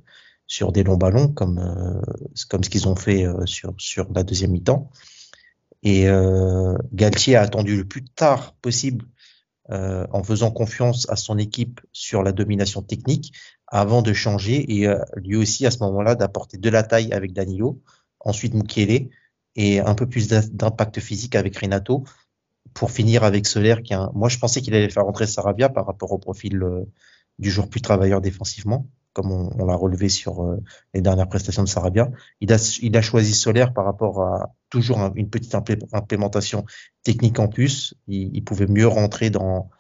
sur des longs ballons comme euh, comme ce qu'ils ont fait euh, sur sur la deuxième mi-temps. Et euh, Galtier a attendu le plus tard possible euh, en faisant confiance à son équipe sur la domination technique avant de changer et euh, lui aussi à ce moment-là d'apporter de la taille avec Danilo, ensuite Mukiele et un peu plus d'impact physique avec Renato pour finir avec Soler qui un... moi je pensais qu'il allait faire rentrer Sarabia par rapport au profil euh, du joueur plus travailleur défensivement comme on, l'a relevé sur euh, les dernières prestations de Sarabia. Il a il a choisi Soler par rapport à toujours un, une petite implé implémentation technique en plus. Il, pouvait mieux rentrer dans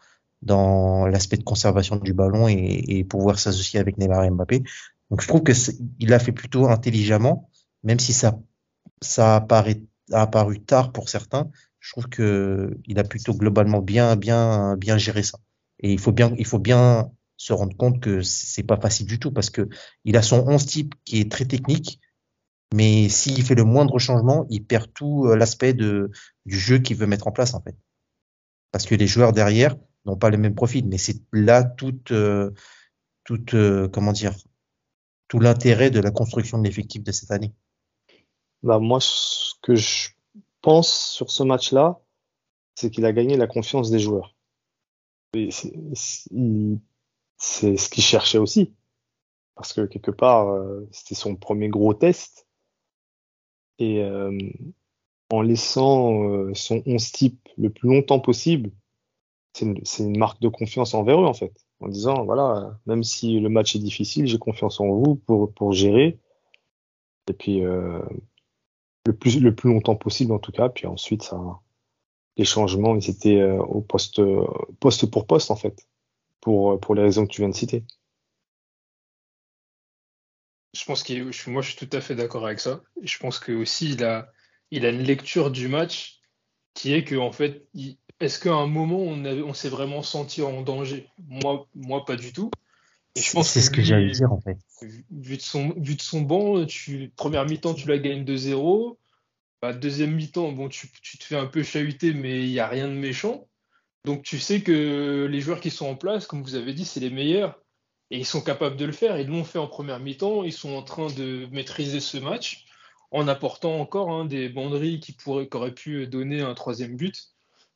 dans l'aspect de conservation du ballon et, pouvoir s'associer avec Neymar et Mbappé. Donc je trouve que il a fait plutôt intelligemment même si ça ça apparaît a apparu tard pour certains je trouve que il a plutôt globalement bien bien bien géré ça. Et il faut bien il faut bien se rendre compte que c'est pas facile du tout parce que il a son 11 type qui est très technique mais s'il fait le moindre changement il perd tout l'aspect de du jeu qu'il veut mettre en place en fait. Parce que les joueurs derrière n'ont pas le même profil mais c'est là toute euh, toute euh, comment dire tout l'intérêt de la construction de l'effectif de cette année. Bah moi ce que je pense sur ce match-là, c'est qu'il a gagné la confiance des joueurs. C'est ce qu'il cherchait aussi. Parce que quelque part, euh, c'était son premier gros test. et euh, en laissant euh, son 11 type le plus longtemps possible, c'est une, une marque de confiance envers eux en fait, en disant voilà, même si le match est difficile, j'ai confiance en vous pour pour gérer. Et puis le plus le plus longtemps possible en tout cas. Puis ensuite ça, les changements ils étaient euh, au poste poste pour poste en fait, pour pour les raisons que tu viens de citer. Je pense qu'il, je- moi, je suis tout à fait d'accord avec ça. Je pense que aussi il a, il a une lecture du match qui est que en fait, est-ce qu'à un moment on, on s'est vraiment senti en danger? Moi, moi, pas du tout. Et je pense C'est ce que lui, j'allais dire en fait. vu vu de son, vu de son banc, tu, première mi-temps, tu la gagnes 2-0. Bah, deuxième mi-temps, bon, tu, tu te fais un peu chahuter, mais il n'y a rien de méchant. Donc tu sais que les joueurs qui sont en place, comme vous avez dit, c'est les meilleurs. Et ils sont capables de le faire. Ils l'ont fait en première mi-temps. Ils sont en train de maîtriser ce match en apportant encore hein, des banderies qui, pourraient, qui auraient pu donner un troisième but,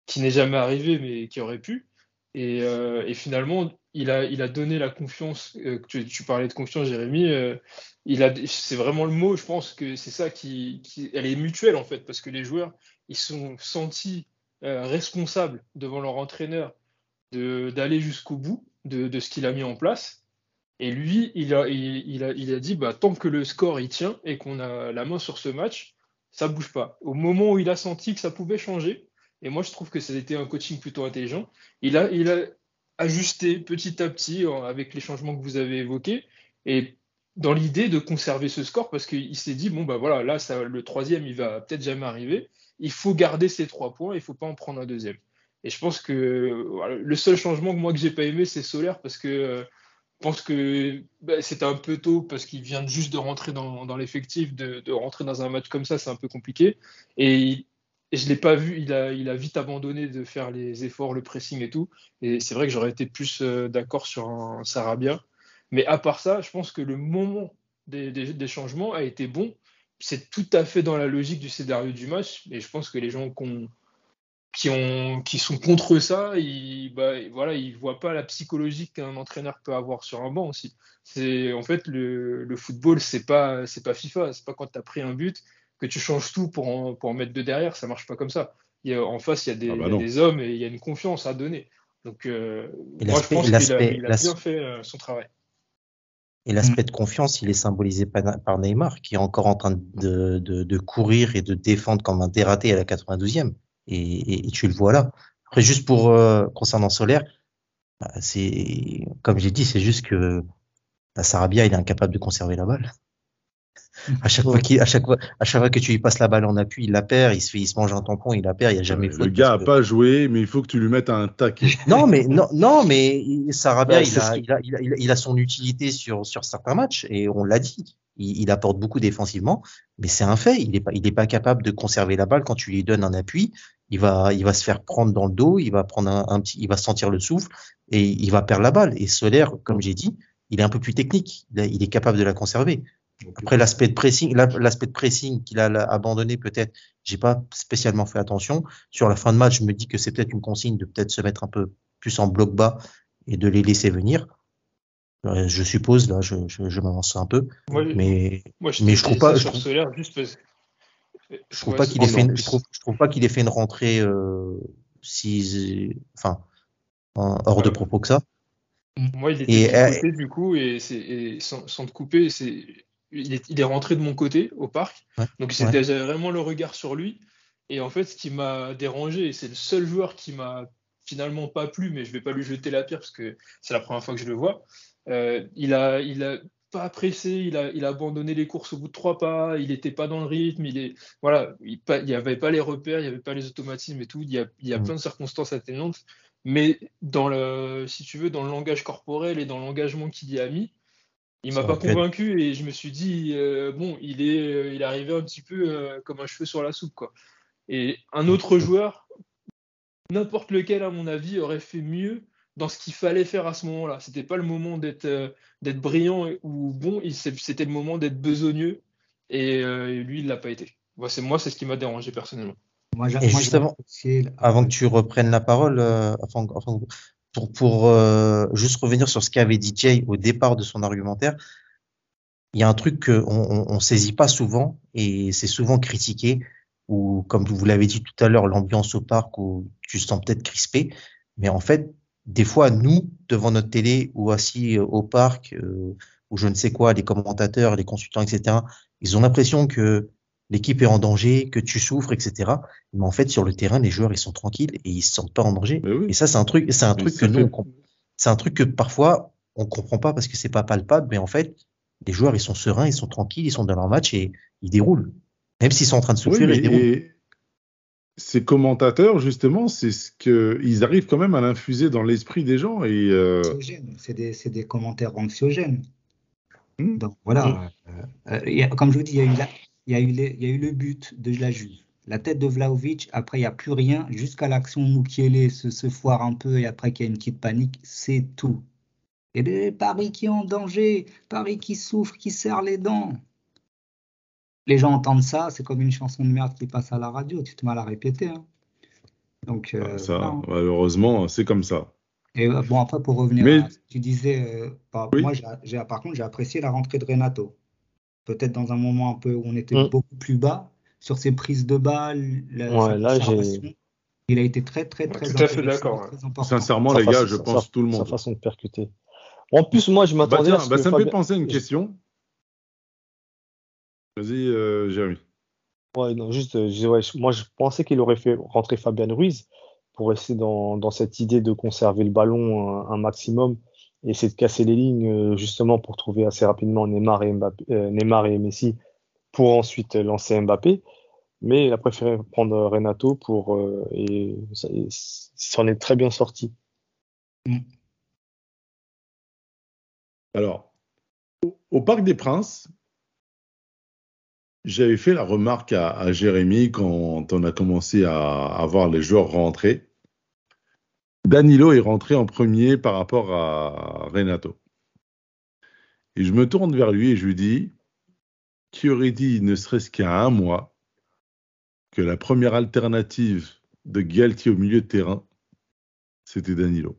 qui n'est jamais arrivé, mais qui aurait pu. Et, euh, et finalement, il a, il a donné la confiance. euh, tu, tu parlais de confiance, Jérémy. euh, il a, c'est vraiment le mot. Je pense que c'est ça qui, elle est mutuelle en fait, parce que les joueurs, ils sont sentis responsables devant leur entraîneur d'aller jusqu'au bout de, de ce qu'il a mis en place. Et lui, il a, il a, il a dit, bah, tant que le score il tient et qu'on a la main sur ce match, ça bouge pas. Au moment où il a senti que ça pouvait changer, et moi je trouve que ça a été un coaching plutôt intelligent, il a, il a ajusté petit à petit avec les changements que vous avez évoqués, et dans l'idée de conserver ce score, parce qu'il s'est dit, bon bah voilà, là ça, le troisième il va peut-être jamais arriver, il faut garder ces trois points, il faut pas en prendre un deuxième. Et je pense que le seul changement que moi que j'ai pas aimé, c'est Solaire, parce que euh, je pense que bah, c'était un peu tôt parce qu'il vient juste de rentrer dans, l'effectif, de, de, rentrer dans un match comme ça, c'est un peu compliqué. Et, et je l'ai pas vu, il a, vite abandonné de faire les efforts, le pressing et tout. Et c'est vrai que j'aurais été plus euh, d'accord sur un Sarabia. Mais à part ça, je pense que le moment des, changements a été bon. C'est tout à fait dans la logique du scénario du match. Et je pense que les gens qui ont qui, ont, qui sont contre ça, ils, bah, voilà, ils voient pas la psychologie qu'un entraîneur peut avoir sur un banc aussi. En fait le, football, c'est pas c'est pas FIFA, c'est pas quand tu as pris un but que tu changes tout pour en, pour en mettre deux derrière, ça marche pas comme ça. Il y a, en face, il y a, des, Ah bah il y a non. des hommes et il y a une confiance à donner. Donc euh, Et moi je pense qu'il a, l'aspect- il a bien fait euh, son travail. Et l'aspect de confiance, il est symbolisé par, par Neymar, qui est encore en train de, de, de courir et de défendre comme un dératé à la 92e. Et, et, et tu le vois là. Après, juste pour euh, concernant Solaire, bah, c'est comme j'ai dit, c'est juste que bah, Sarabia, il est incapable de conserver la balle. À chaque fois qu'il, à chaque fois, à chaque fois que tu lui passes la balle en appui, il la perd, il se fait, il se mange un tampon, il la perd, il y a jamais le faute gars a que- pas joué, mais il faut que tu lui mettes un taquet. Non, mais non, non, mais Sarabia, Ouais, il, a, il, a, il, a, il a- il a son utilité sur, sur certains matchs et on l'a dit. Il, il apporte beaucoup défensivement, mais c'est un fait. Il est pas, il est pas capable de conserver la balle quand tu lui donnes un appui. Il va, il va se faire prendre dans le dos, il va prendre un, un petit, il va sentir le souffle et il va perdre la balle. Et Solaire, comme j'ai dit, il est un peu plus technique. Il est capable de la conserver. Après l'aspect de pressing, la- l'aspect de pressing qu'il a abandonné peut-être, j'ai pas spécialement fait attention. Sur la fin de match, je me dis que c'est peut-être une consigne de peut-être se mettre un peu plus en bloc bas et de les laisser venir. Euh, Je suppose là, je, je, je m'avance un peu, Moi, mais moi, mais je trouve pas- je trouve- Solaire juste parce je trouve Ouais, pas c'est- qu'il ait fait, une, je trouve, je trouve pas qu'il ait fait une rentrée euh, si, enfin, en- hors de propos que ça. Moi, il était Et, euh, côté, du coup, et, c'est, et sans, sans te couper, c'est, il, est, il est rentré de mon côté au parc. Ouais, Donc, c'était, j'avais vraiment le regard sur lui. Et en fait, ce qui m'a dérangé, c'est le seul joueur qui m'a finalement pas plu, mais je vais pas lui jeter la pierre parce que c'est la première fois que je le vois. Euh, il a, il a pas pressé, il a, il a abandonné les courses au bout de trois pas, il n'était pas dans le rythme, il est, voilà, il n'y avait pas les repères, il n'y avait pas les automatismes et tout. Il y a, il y a Mm. plein de circonstances atténuantes, mais dans le, si tu veux, dans le langage corporel et dans l'engagement qu'il y a mis, il m'a pas convaincu et je me suis dit, euh, bon, il est, euh, il est arrivé un petit peu euh, comme un cheveu sur la soupe, quoi. Et un autre joueur, n'importe lequel, à mon avis, aurait fait mieux dans ce qu'il fallait faire à ce moment-là. C'était pas le moment d'être euh, d'être brillant ou bon, c'était le moment d'être besogneux et euh, lui, il l'a pas été. Moi, c'est moi, c'est ce qui m'a dérangé personnellement. Moi, Et moi, justement, j'ai- Avant que tu reprennes la parole, euh, enfin, enfin, pour, pour euh, juste revenir sur ce qu'avait dit Jay au départ de son argumentaire, il y a un truc qu'on on, saisit pas souvent et c'est souvent critiqué, ou comme vous l'avez dit tout à l'heure, l'ambiance au parc où tu sens peut-être crispé, mais en fait, des fois, nous, devant notre télé ou assis euh, au parc, euh, ou je ne sais quoi, les commentateurs, les consultants, etc., ils ont l'impression que l'équipe est en danger, que tu souffres, etc. Mais en fait, sur le terrain, les joueurs, ils sont tranquilles et ils se sentent pas en danger. Oui. Et ça, c'est un truc, c'est un Mais truc que nous, c'est un truc que parfois, on comprend pas parce que c'est pas palpable, mais en fait, les joueurs, ils sont sereins, ils sont tranquilles, ils sont dans leur match et ils déroulent. Même s'ils sont en train de souffrir, ils déroulent. et ces commentateurs, justement, c'est ce que ils arrivent quand même à l'infuser dans l'esprit des gens et euh. C'est des, c'est des commentaires anxiogènes. Hmm. Donc voilà, euh, euh, a- comme je vous dis, il y a eu, la- il y a eu, les- il y a eu le but de la Juve, la tête de Vlahovic, après il n'y a plus rien, jusqu'à l'action Mukiele se, se foire un peu et après qu'il y a une petite panique, c'est tout. Et les Paris qui est en danger, Paris qui souffre, qui serre les dents. Les gens entendent ça, c'est comme une chanson de merde qui passe à la radio, tu te mets à la répéter. hein. Donc, euh, ça, voilà, hein. malheureusement, c'est comme ça. Et euh, bon, après, pour revenir Mais- à ce que tu disais, euh, Oui. moi, j'ai- par contre, j'ai apprécié la rentrée de Renato. Peut-être dans un moment un peu où on était Mm. beaucoup plus bas, sur ses prises de balles, la, Ouais, sa là. Il a été très, très, Ouais, très tout à fait d'accord. Sincèrement, Sa les gars, je sa- pense tout le Sa monde. façon de percuter. En plus, moi, je Bah, m'attendais à tiens, ce bah, que ça me fait Fabien- penser à une question. Vas-y, euh, Jérémy. Ouais, non, juste, euh, moi, je pensais qu'il aurait fait rentrer Fabian Ruiz pour rester dans, dans cette idée de conserver le ballon un, un maximum et essayer de casser les lignes, euh, justement, pour trouver assez rapidement Neymar et, Mbappé, euh, Neymar et Messi pour ensuite lancer Mbappé. Mais il a préféré prendre Renato pour, euh, et s'en est très bien sorti. Alors, au, Parc des Princes, j'avais fait la remarque à, à Jérémy quand on a commencé à, à voir les joueurs rentrer. Danilo est rentré en premier par rapport à Renato. Et je me tourne vers lui et je lui dis, qui aurait dit, ne serait-ce qu'à un mois, que la première alternative de Galtier au milieu de terrain, c'était Danilo.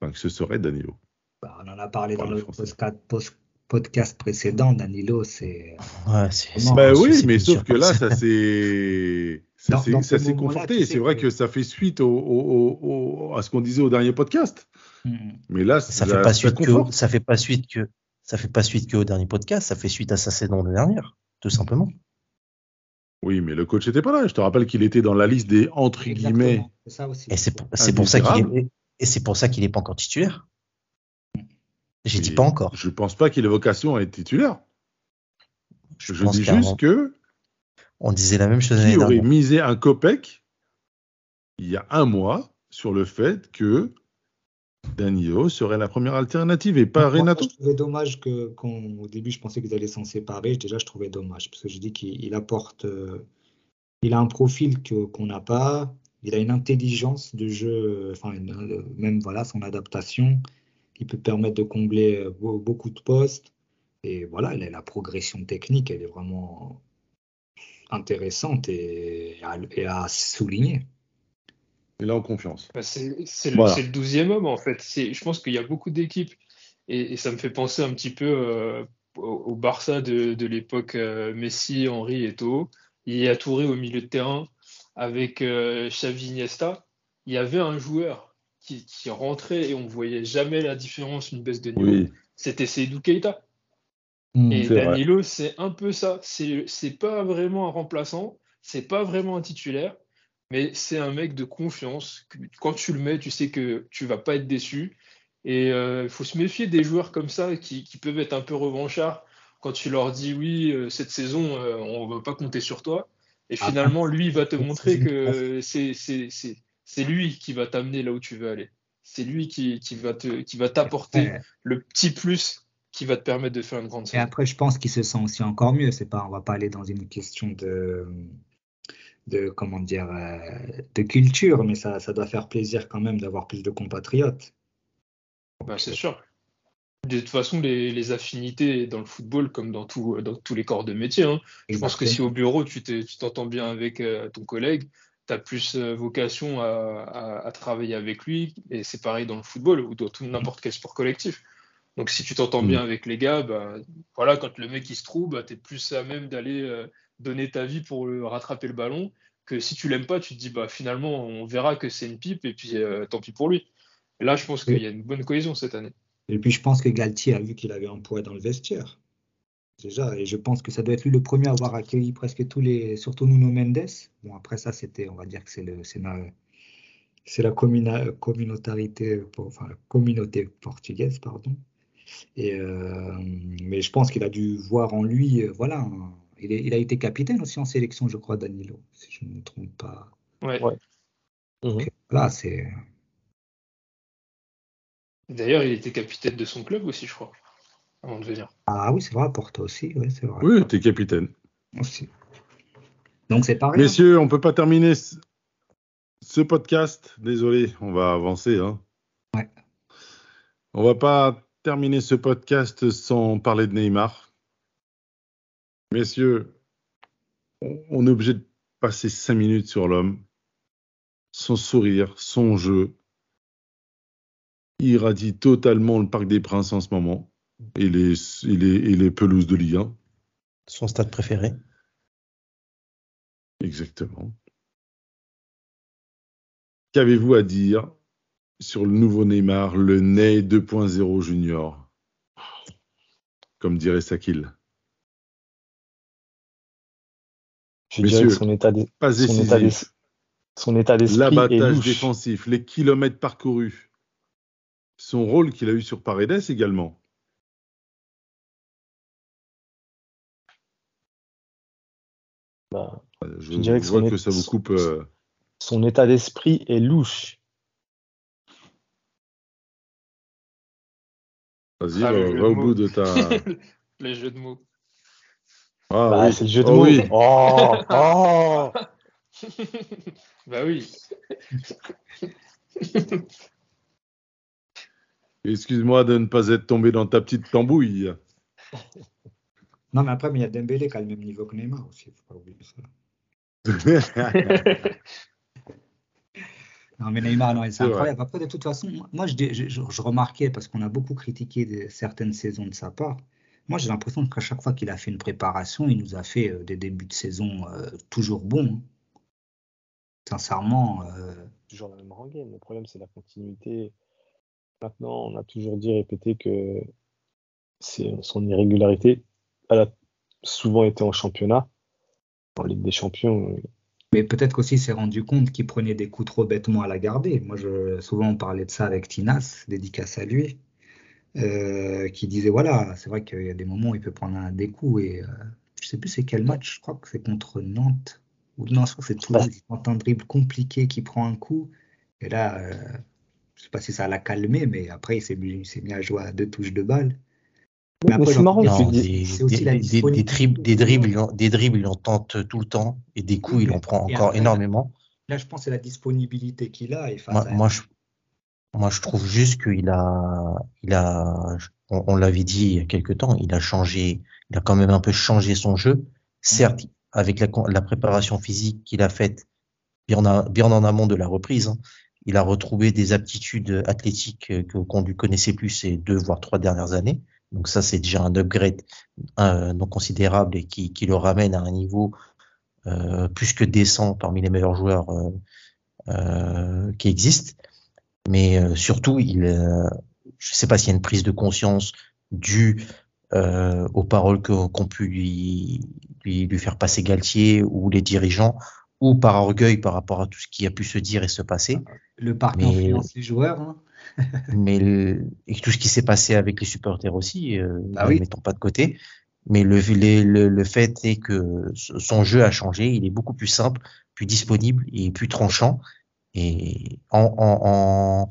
Enfin, que ce serait Danilo. Bah, on en a parlé dans le post- podcast précédent, Danilo, c'est. Ouais, Non, Bah oui, mais sauf que là, ça s'est ça s'est- ce conforté. c'est vrai que- ça fait suite au, au- au- au- à ce qu'on disait au dernier podcast. Mm. Mais là, ça ça, fait pas suite que, ça fait pas suite que, ça fait pas suite que au dernier podcast, ça fait suite à sa saison de dernière, tout simplement. Oui, mais le coach n'était pas là. Je te rappelle qu'il était dans la liste des entre guillemets. Exactement, c'est ça aussi. Et c'est pour, ça qu'il est, et c'est pour ça qu'il est pas encore titulaire. J'ai dit pas encore. Je pense pas qu'il ait vocation à être titulaire. Je, pense dis juste que On disait la même chose l'année qui aurait dernière. misé un copec il y a un mois sur le fait que Danilo serait la première alternative et pas Moi, Renato? Je trouvais dommage que, qu'on- au début, je pensais qu'ils allaient s'en séparer. Déjà, je trouvais dommage parce que je dis qu'il il apporte, euh, il a un profil qu'on n'a pas. Il a une intelligence de jeu, enfin, une- euh, même voilà, son adaptation qui peut permettre de combler euh, beau- beaucoup de postes. Et voilà, la, la progression technique, elle est vraiment intéressante et à, et à souligner. Il est en confiance. Bah, c'est Voilà. le 12e homme en fait. Je pense qu'il y a beaucoup d'équipes et, et ça me fait penser un petit peu euh, au, au Barça de, de l'époque euh, Messi, Henry et Toho. Il y a Touré au milieu de terrain avec euh, Xavi Iniesta. Il y avait un joueur qui, qui rentrait et on voyait jamais la différence, une baisse de niveau. Oui, C'était Seydou Keita. Mm. Et. Danilo, c'est un peu ça. C'est pas vraiment un remplaçant, c'est pas vraiment un titulaire, mais c'est un mec de confiance. Quand tu le mets, tu sais que tu vas pas être déçu. Et il faut se méfier des joueurs comme ça qui, qui peuvent être un peu revanchards quand tu leur dis oui, euh, cette saison, euh, on va pas compter sur toi. Et Ah, finalement, lui, il va te montrer que c'est c'est- lui qui va t'amener là où tu veux aller. C'est lui qui, qui va te, qui va t'apporter Ouais. le petit plus qui va te permettre de faire une grande Et saison. après, je pense qu'il se sent aussi encore mieux. C'est pas, on va pas aller dans une question de, de comment dire, euh, de culture, mais ça, ça doit faire plaisir quand même d'avoir plus de compatriotes. Bah, c'est sûr. De toute façon, les, les affinités dans le football, comme dans, tout, dans tous les corps de métier, hein, je pense que si au bureau, tu t'entends bien avec euh, ton collègue, tu as plus euh, vocation à, à- à travailler avec lui. Et c'est pareil dans le football ou dans tout n'importe quel sport collectif. Donc si tu t'entends Mm. bien avec les gars, bah, voilà, quand le mec il se trouve, bah, tu es plus à même d'aller euh, donner ta vie pour le- rattraper le ballon que si tu l'aimes pas, tu te dis bah finalement on verra que c'est une pipe et puis euh, tant pis pour lui. Et là, je pense qu'il y a une bonne cohésion cette année. Et puis je pense que Galtier a vu qu'il avait un poids dans le vestiaire. Déjà, et je pense que ça doit être lui le premier à avoir accueilli presque tous les, surtout Nuno Mendes. Bon, après ça, c'était, on va dire que c'est le, c'est la, c'est la communa- communautarité, enfin, la communauté portugaise, pardon. Et, euh, mais je pense qu'il a dû voir en lui, euh, voilà, un- il, est- il a été capitaine aussi en sélection, je crois, Danilo, si je ne me trompe pas. Ouais. Ouais. Mhm. Là, c'est, D'ailleurs, il était capitaine de son club aussi, je crois, avant de venir. ah oui, c'est vrai, Porto aussi, oui, c'est vrai, Oui, t'es capitaine. aussi. Donc c'est pareil. Messieurs, on peut pas terminer ce, ce podcast. Désolé, on va avancer. Hein. Ouais. On va pas terminer ce podcast sans parler de Neymar. Messieurs, on, on est obligé de passer cinq minutes sur l'homme. Son sourire, son jeu. Il irradie totalement le Parc des Princes en ce moment. Et les, et les, et les pelouses de Ligue 1. Son stade préféré. Exactement. Qu'avez-vous à dire sur le nouveau Neymar, le Ney 2.0 junior? Comme dirait Sakil. Je Messieurs, son état Pas Son état décisif. d'es- son état d'esprit L'abattage défensif, les kilomètres parcourus. Son rôle qu'il a eu sur Paredes également. Bah, Euh, Je, Je dirais que vois ça vous coupe. euh, son état d'esprit est louche. Vas-y, Ah, va, jeu va au bout de ta. Les jeux de mots. Ah, Bah, oui. c'est le jeu de Oh mots. oui. Oh, oh. bah oui. Excuse-moi de ne pas être tombé dans ta petite tambouille. Non, mais après, mais il y a Dembélé qui a le même niveau que Neymar aussi, faut pas oublier ça. Non, mais Neymar, non, c'est incroyable. Après, de toute façon, moi, je, dis- je, je- je remarquais, parce qu'on a beaucoup critiqué des- certaines saisons de sa part, moi, j'ai l'impression qu'à chaque fois qu'il a fait une préparation, il nous a fait euh, des débuts de saison euh, toujours bons. hein. Sincèrement, euh, toujours la même rengaine. Le problème, c'est la continuité. Maintenant, on a toujours dit, répété que c'est son irrégularité. Elle a souvent été en championnat, en Ligue des Champions. mais peut-être qu'aussi s'est rendu compte qu'il prenait des coups trop bêtement à la garder. Moi, je, souvent, on parlait de ça avec Tinas, dédicace à lui, euh, qui disait voilà, c'est vrai qu'il y a des moments où il peut prendre un, des coups. Et euh, je sais plus c'est quel match, je crois que c'est contre Nantes. Ou non, je crois que c'est Toulouse. Il tente un dribble compliqué qui prend un coup. Et là, euh, je sais pas si ça l'a calmé, mais après, il s'est mis, il s'est mis à jouer à deux touches de balle. Mais, après, c'est marrant Non, des, aussi des- dribbles, des dribbles, il en, des dribbles, il en tente tout le temps et des coups, il en prend encore après, énormément. Là, je pense c'est la disponibilité qu'il a. Et Moi, moi, je, moi, je trouve juste qu'il a, il a, on, on l'avait dit il y a quelque temps, il a changé, il a quand même un peu changé son jeu. Certes, avec la, préparation physique qu'il a faite bien, en- bien en amont de la reprise, hein, il a retrouvé des aptitudes athlétiques que, qu'on ne connaissait plus ces deux voire trois dernières années. Donc ça, c'est déjà un upgrade euh, non considérable et qui, qui le ramène à un niveau euh, plus que décent parmi les meilleurs joueurs euh, qui existent. Mais surtout, il, je ne sais pas s'il y a une prise de conscience due aux paroles que- qu'ont pu lui, lui, lui faire passer Galtier ou les dirigeants, ou par orgueil par rapport à tout ce qui a pu se dire et se passer. le parc influence les joueurs. hein. mais le- et tout ce qui s'est passé avec les supporters aussi, euh, ne oui. mettons pas de côté. Mais le, le, le, le fait est que son jeu a changé, il est beaucoup plus simple, plus disponible et plus tranchant. Et en, en, en,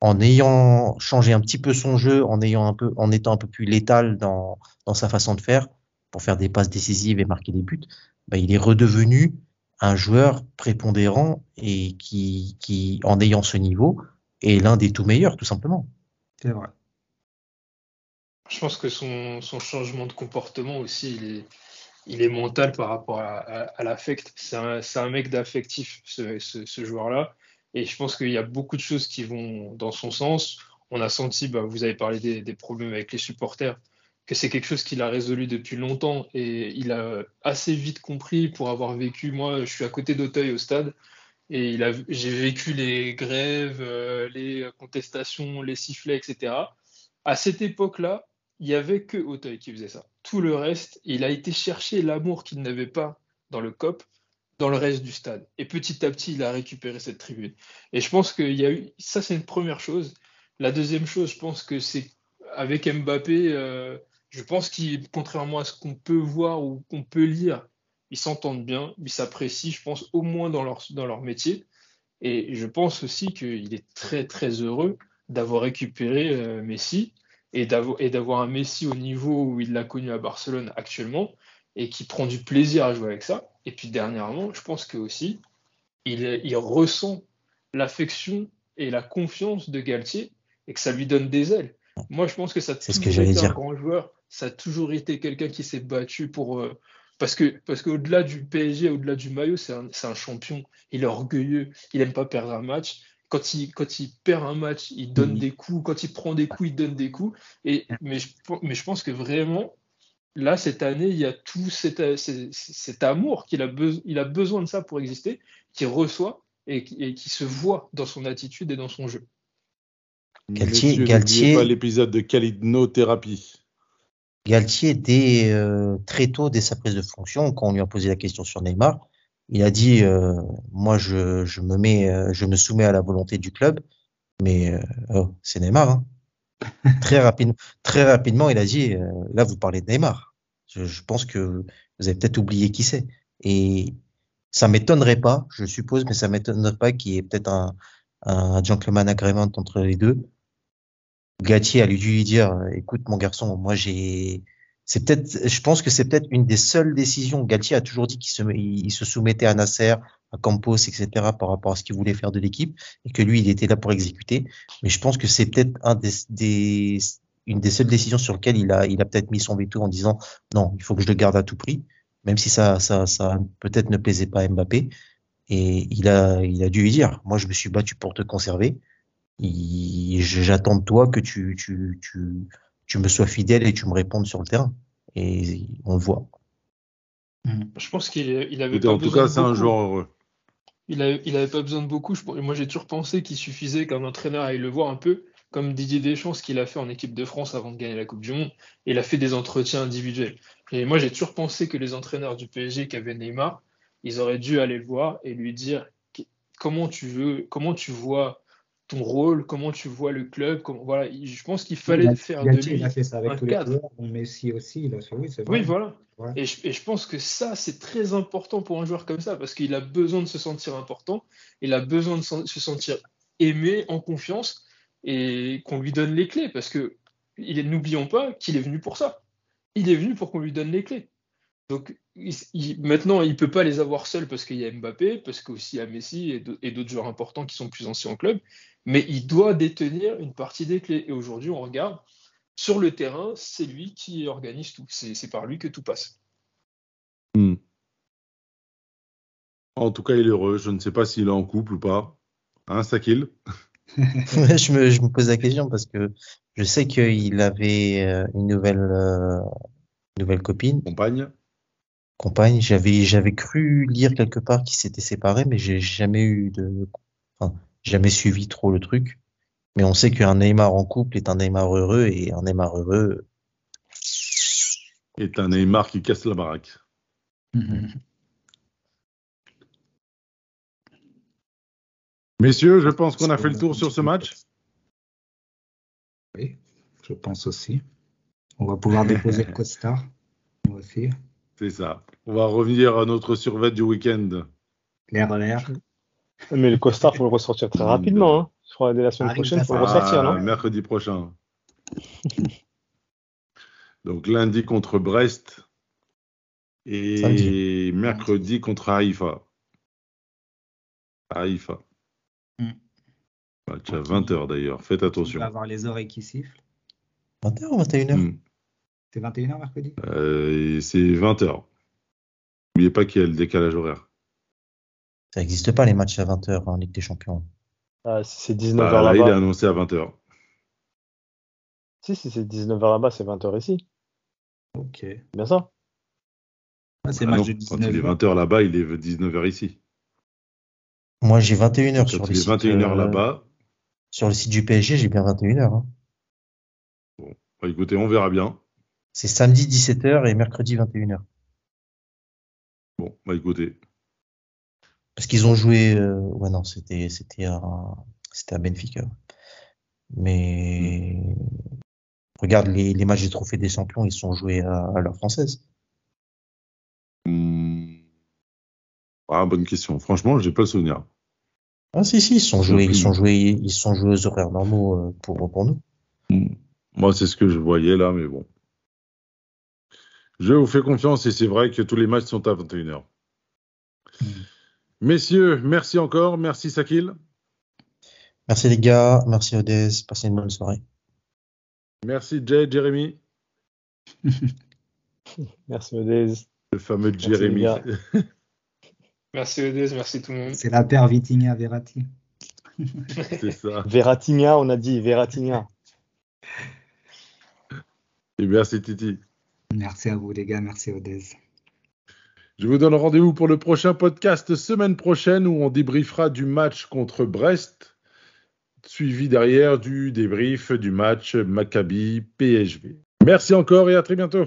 en ayant changé un petit peu son jeu, en ayant un peu, en étant un peu plus létal dans, dans sa façon de faire, pour faire des passes décisives et marquer des buts, bah, il est redevenu un joueur prépondérant et qui, qui, en ayant ce niveau, est l'un des tout meilleurs, tout simplement. C'est vrai. Je pense que son, son changement de comportement aussi, il est, il est mental par rapport à, à, à l'affect. C'est un, c'est un mec d'affectif, ce, ce, ce joueur-là. Et je pense qu'il y a beaucoup de choses qui vont dans son sens. on a senti, bah, vous avez parlé des, des problèmes avec les supporters, que c'est quelque chose qu'il a résolu depuis longtemps et il a assez vite compris pour avoir vécu. Moi, je suis à côté d'Auteuil au stade et j'ai vécu les grèves, euh, les contestations, les sifflets, etc. À cette époque-là, il y avait que Auteuil qui faisait ça. Tout le reste, il a été chercher l'amour qu'il n'avait pas dans le COP, dans le reste du stade. Et petit à petit, il a récupéré cette tribune. Et je pense qu'il y a eu, ça c'est une première chose. La deuxième chose, je pense que c'est avec Mbappé, euh, je pense qu'il, contrairement à ce qu'on peut voir ou qu'on peut lire, ils s'entendent bien, ils s'apprécient, je pense, au moins dans leur, dans leur métier. Et je pense aussi qu'il est très, très heureux d'avoir récupéré euh, Messi et d'avoir un Messi au niveau où il l'a connu à Barcelone actuellement et qui prend du plaisir à jouer avec ça. Et puis dernièrement, je pense que aussi, il, il ressent l'affection et la confiance de Galtier et que ça lui donne des ailes. Moi, je pense que ça a toujours que été un dire. grand joueur. Ça a toujours été quelqu'un qui s'est battu pour. Parce que parce qu'au-delà du PSG, au-delà du maillot, c'est un, champion. Il est orgueilleux. Il aime pas perdre un match. Quand il, quand il perd un match, il donne des coups. Quand il prend des coups, il donne des coups. Et, mais, je, mais je pense que vraiment, là, cette année, il y a tout cet, cet, cet amour qu'il a, besoin il a besoin de ça pour exister, qu'il reçoit et, qui- et qui se voit dans son attitude et dans son jeu. Galtier- Galtier- l'épisode de Calidno-thérapie. Galtier, dès euh, très tôt, dès sa prise de fonction, quand on lui a posé la question sur Neymar, il a dit euh, moi je, je me mets euh, je me soumets à la volonté du club, mais euh, oh, c'est Neymar. Hein. très rapidement, très rapidement, il a dit euh, là vous parlez de Neymar. Je, je pense que vous avez peut-être oublié qui c'est. Et ça m'étonnerait pas, je suppose, mais ça m'étonnerait pas qu'il y ait peut-être un, un gentleman agreement entre les deux. Galtier a dû lui dire, euh, écoute mon garçon, moi j'ai, c'est peut-être, je pense que c'est peut-être une des seules décisions. Galtier a toujours dit qu'il se, il se soumettait à Nasser, à Campos, etc. par rapport à ce qu'il voulait faire de l'équipe et que lui il était là pour exécuter. Mais je pense que c'est peut-être un des, des, une des seules décisions sur lesquelles il a, il a peut-être mis son veto en disant non, il faut que je le garde à tout prix, même si ça, ça, ça peut-être ne plaisait pas à Mbappé. Et il a, il a dû lui dire, moi je me suis battu pour te conserver. J'attends de toi que tu, tu, tu, tu me sois fidèle et tu me répondes sur le terrain. Et on le voit. Je pense qu'il il avait pas En tout cas, c'est un joueur heureux. Il avait, il avait pas besoin de beaucoup. Je- moi, j'ai toujours pensé qu'il suffisait qu'un entraîneur aille le voir un peu, comme Didier Deschamps, ce qu'il a fait en équipe de France avant de gagner la Coupe du Monde. Il a fait des entretiens individuels. Et moi, j'ai toujours pensé que les entraîneurs du PSG qui avaient Neymar, ils auraient dû aller le voir et lui dire comment tu veux, comment tu vois ton rôle, comment tu vois le club. Comment, voilà, il- je pense qu'il fallait faire de lui il a fait ça avec un tous les cadre. joueurs. Messi aussi, fait. Oui, c'est vrai. Oui, voilà. Et je, et je pense que ça, c'est très important pour un joueur comme ça, parce qu'il a besoin de se sentir important, il a besoin de se sentir aimé, en confiance, et qu'on lui donne les clés, parce que n'oublions pas qu'il est venu pour ça. Il est venu pour qu'on lui donne les clés. Donc il- il- maintenant, il peut pas les avoir seul parce qu'il y a Mbappé, parce qu'aussi il y a Messi et d'au- et d'autres joueurs importants qui sont plus anciens en club, mais il doit détenir une partie des clés. Et aujourd'hui, on regarde, sur le terrain, c'est lui qui organise tout. C'est c'est par lui que tout passe. Hmm. En tout cas, il est heureux. Je ne sais pas s'il est en couple ou pas. Hein, Sakil? Je, me, je me pose la question parce que je sais qu'il avait euh, une nouvelle, euh, nouvelle copine, Compagne compagne. J'avais, j'avais cru lire quelque part qu'ils s'étaient séparés, mais j'ai jamais eu de, enfin, jamais suivi trop le truc. Mais on sait qu'un Neymar en couple est un Neymar heureux et un Neymar heureux, est un Neymar qui casse la baraque. Messieurs, je pense qu'on a fait le tour sur ce match. Oui, je pense aussi. On va pouvoir déposer le costard. Moi aussi. C'est ça. On va revenir à notre survêt du week-end. L'air à l'air. Mais le costard, faut le ressortir très rapidement. Hein. Je crois dès la semaine Arrive prochaine, faut le ressortir, Ah, non mercredi prochain. Donc lundi contre Brest et Samedi. mercredi contre Haïfa. Haïfa. Hmm. Match à 20h d'ailleurs. Faites On attention. va avoir les oreilles qui sifflent. 21h ou 21h. Hmm. C'est 21h mercredi Euh, c'est 20h. N'oubliez pas qu'il y a le décalage horaire. Ça n'existe pas les matchs à 20h en Ligue des Champions. Ah, si C'est 19h Bah, là, il est là-bas. annoncé à 20h. Si, si c'est 19h là-bas, c'est 20h ici. Ok. C'est bien ça Ah, c'est Ah match non, de quand il est 19 20h là-bas, il est 19h ici. Moi, j'ai 21h Quand sur il le est site. 21h euh, là-bas, Sur le site du PSG, j'ai bien 21h. hein. bah, écoutez, on verra bien. C'est samedi 17h et mercredi 21h. Bon, bah écoutez, Parce qu'ils ont joué. euh, Ouais, non, c'était c'était à, Benfica. Mais regarde les, les matchs des trophées des champions, ils sont joués à, à l'heure française. hmm, ah, bonne question. Franchement, j'ai pas le souvenir. Ah si si, ils sont joués, ils sont joués, ils sont joués aux horaires normaux euh, pour pour nous. Hmm. Moi, c'est ce que je voyais là, mais bon. Je vous fais confiance et c'est vrai que tous les matchs sont à 21h. Hmm. Messieurs, merci encore. Merci Sakil. Merci les gars, merci Odez, passez une bonne soirée. Merci Jay, Jérémy. Merci Odez. Le fameux les Jérémy. Merci Odez, merci tout le monde. C'est la paire Vitinha Verratti. c'est ça. Verratigna, on a dit Verratigna. Et merci Titi. Merci à vous les gars, merci Odez. Je vous donne rendez-vous pour le prochain podcast semaine prochaine où on débriefera du match contre Brest, suivi derrière du débrief du match Maccabi PSV. Merci encore et à très bientôt.